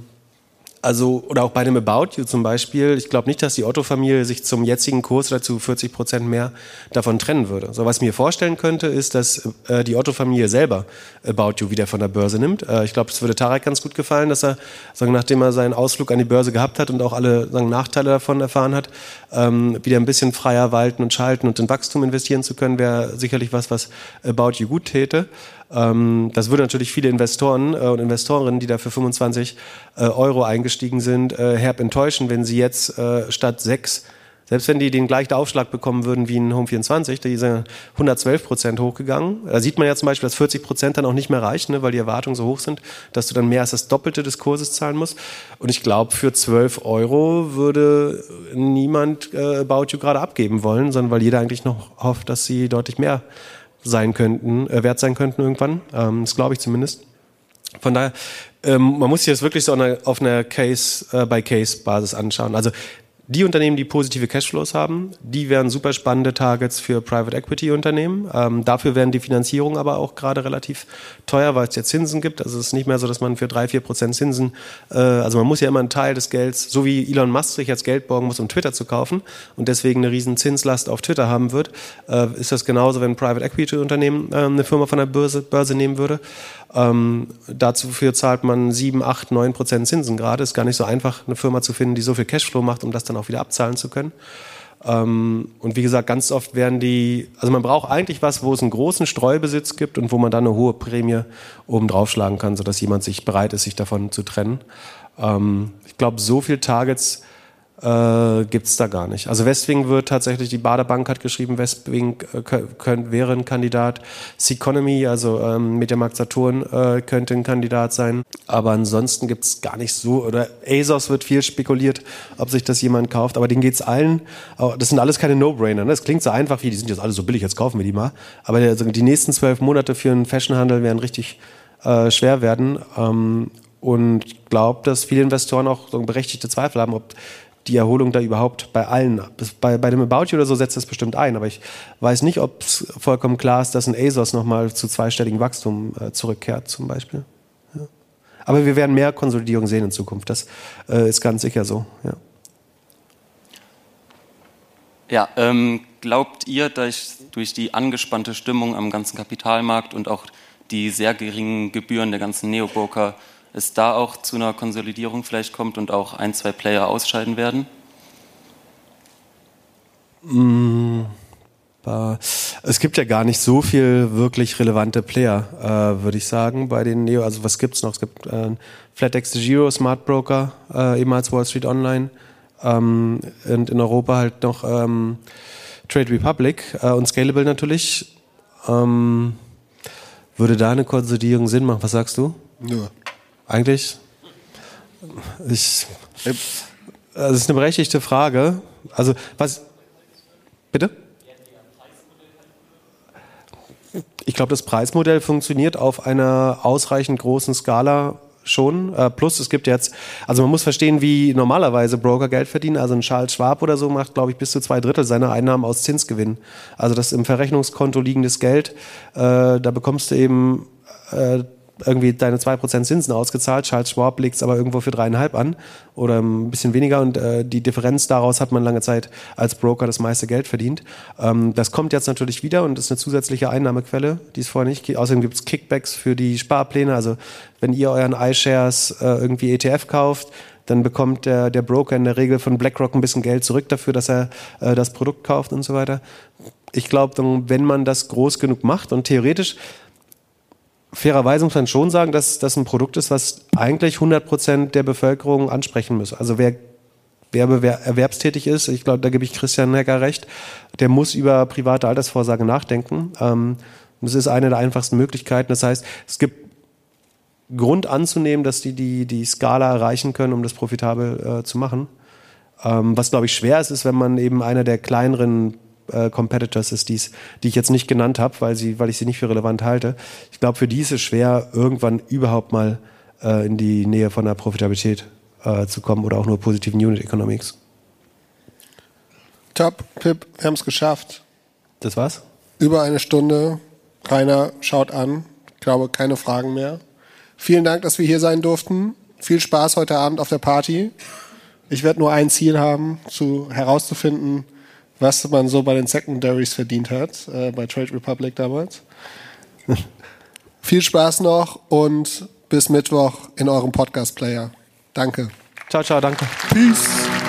also, oder auch bei dem About You zum Beispiel, ich glaube nicht, dass die Otto-Familie sich zum jetzigen Kurs oder zu 40 Prozent mehr davon trennen würde. So, was ich mir vorstellen könnte, ist, dass äh, die Otto-Familie selber About You wieder von der Börse nimmt. Äh, ich glaube, es würde Tarek ganz gut gefallen, dass er, sagen, nachdem er seinen Ausflug an die Börse gehabt hat und auch alle sagen, Nachteile davon erfahren hat, ähm, wieder ein bisschen freier walten und schalten und in Wachstum investieren zu können, wäre sicherlich was, was About You gut täte. Ähm, das würde natürlich viele Investoren äh, und Investorinnen, die da für 25 äh, Euro eingestiegen sind, äh, herb enttäuschen, wenn sie jetzt statt sechs selbst wenn die den gleichen Aufschlag bekommen würden wie ein Home 24, die sind 112 Prozent hochgegangen. Da sieht man ja zum Beispiel, dass 40 Prozent dann auch nicht mehr reichen, ne, weil die Erwartungen so hoch sind, dass du dann mehr als das Doppelte des Kurses zahlen musst. Und ich glaube, für 12 Euro würde niemand äh, About You gerade abgeben wollen, sondern weil jeder eigentlich noch hofft, dass sie deutlich mehr sein könnten, äh, wert sein könnten irgendwann. Ähm, das glaube ich zumindest. Von daher, ähm, man muss sich das wirklich so auf einer Case-by-Case-Basis äh, anschauen. Also die Unternehmen, die positive Cashflows haben, die wären super spannende Targets für Private Equity Unternehmen. Ähm, dafür wären die Finanzierungen aber auch gerade relativ teuer, weil es ja Zinsen gibt. Also es ist nicht mehr so, dass man für drei, vier Prozent Zinsen, äh, also man muss ja immer einen Teil des Gelds, so wie Elon Musk sich jetzt Geld borgen muss, um Twitter zu kaufen und deswegen eine riesen Zinslast auf Twitter haben wird, äh, ist das genauso, wenn Private Equity Unternehmen äh, eine Firma von der Börse, Börse nehmen würde. Ähm, dafür zahlt man 7, 8, 9 Prozent Zinsen gerade. Ist gar nicht so einfach, eine Firma zu finden, die so viel Cashflow macht, um das dann auch wieder abzahlen zu können. Ähm, und wie gesagt, ganz oft werden die, also man braucht eigentlich was, wo es einen großen Streubesitz gibt und wo man dann eine hohe Prämie oben draufschlagen kann, sodass jemand sich bereit ist, sich davon zu trennen. Ähm, ich glaube, so viel Targets äh, gibt es da gar nicht. Also Westwing wird tatsächlich, die Baderbank hat geschrieben, Westwing äh, könnt, wäre ein Kandidat. Seconomy, also ähm, Mediamarkt Saturn, äh, könnte ein Kandidat sein. Aber ansonsten gibt es gar nicht so, oder ASOS wird viel spekuliert, ob sich das jemand kauft, aber denen geht's allen, das sind alles keine No-Brainer. Ne? Das klingt so einfach wie, die sind jetzt alle so billig, jetzt kaufen wir die mal. Aber also die nächsten zwölf Monate für einen Fashionhandel werden richtig äh, schwer werden. Ähm, und glaube, dass viele Investoren auch so berechtigte Zweifel haben, ob die Erholung da überhaupt bei allen, bei, bei dem About You oder so setzt das bestimmt ein, aber ich weiß nicht, ob es vollkommen klar ist, dass ein ASOS nochmal zu zweistelligem Wachstum äh, zurückkehrt zum Beispiel. Ja. Aber wir werden mehr Konsolidierung sehen in Zukunft, das äh, ist ganz sicher so. Ja, ja ähm, glaubt ihr, dass durch die angespannte Stimmung am ganzen Kapitalmarkt und auch die sehr geringen Gebühren der ganzen Neobroker es da auch zu einer Konsolidierung vielleicht kommt und auch ein, zwei Player ausscheiden werden? Mm, es gibt ja gar nicht so viel wirklich relevante Player, äh, würde ich sagen, bei den Neo. Also was gibt es noch? Es gibt äh, FlatEx Giro, Smart Broker, äh, ehemals Wall Street Online ähm, und in Europa halt noch ähm, Trade Republic äh, und Scalable natürlich. Ähm, würde da eine Konsolidierung Sinn machen? Was sagst du? Ja. Eigentlich, ich, das ist eine berechtigte Frage. Also, was, bitte? Ich glaube, das Preismodell funktioniert auf einer ausreichend großen Skala schon. Äh, plus es gibt jetzt, also man muss verstehen, wie normalerweise Broker Geld verdienen. Also ein Charles Schwab oder so macht, glaube ich, bis zu zwei Drittel seiner Einnahmen aus Zinsgewinn. Also das im Verrechnungskonto liegendes Geld, äh, da bekommst du eben äh, irgendwie deine 2% Zinsen ausgezahlt. Charles Schwab legt es aber irgendwo für dreieinhalb an oder ein bisschen weniger und äh, die Differenz daraus hat man lange Zeit als Broker das meiste Geld verdient. Ähm, das kommt jetzt natürlich wieder und ist eine zusätzliche Einnahmequelle, die es vorher nicht gibt. Außerdem gibt es Kickbacks für die Sparpläne. Also wenn ihr euren iShares äh, irgendwie ETF kauft, dann bekommt der, der Broker in der Regel von BlackRock ein bisschen Geld zurück dafür, dass er äh, das Produkt kauft und so weiter. Ich glaube, wenn man das groß genug macht und theoretisch fairerweise muss man schon sagen, dass das ein Produkt ist, was eigentlich 100 Prozent der Bevölkerung ansprechen muss. Also wer, wer erwerbstätig ist, ich glaube, da gebe ich Christian Hecker recht, der muss über private Altersvorsorge nachdenken. Ähm, das ist eine der einfachsten Möglichkeiten. Das heißt, es gibt Grund anzunehmen, dass die die, die Skala erreichen können, um das profitabel äh, zu machen. Ähm, was, glaube ich, schwer ist, ist, wenn man eben einer der kleineren äh, Competitors ist, die's, die ich jetzt nicht genannt habe, weil, sie, weil ich sie nicht für relevant halte. Ich glaube, für die ist es schwer, irgendwann überhaupt mal äh, in die Nähe von der Profitabilität äh, zu kommen oder auch nur positiven Unit Economics. Top, Pip, wir haben es geschafft. Das war's? Über eine Stunde. Rainer schaut an. Ich glaube, keine Fragen mehr. Vielen Dank, dass wir hier sein durften. Viel Spaß heute Abend auf der Party. Ich werde nur ein Ziel haben, zu, herauszufinden, was man so bei den Secondaries verdient hat, äh, bei Trade Republic damals. Viel Spaß noch und bis Mittwoch in eurem Podcast-Player. Danke. Ciao, ciao, danke. Peace.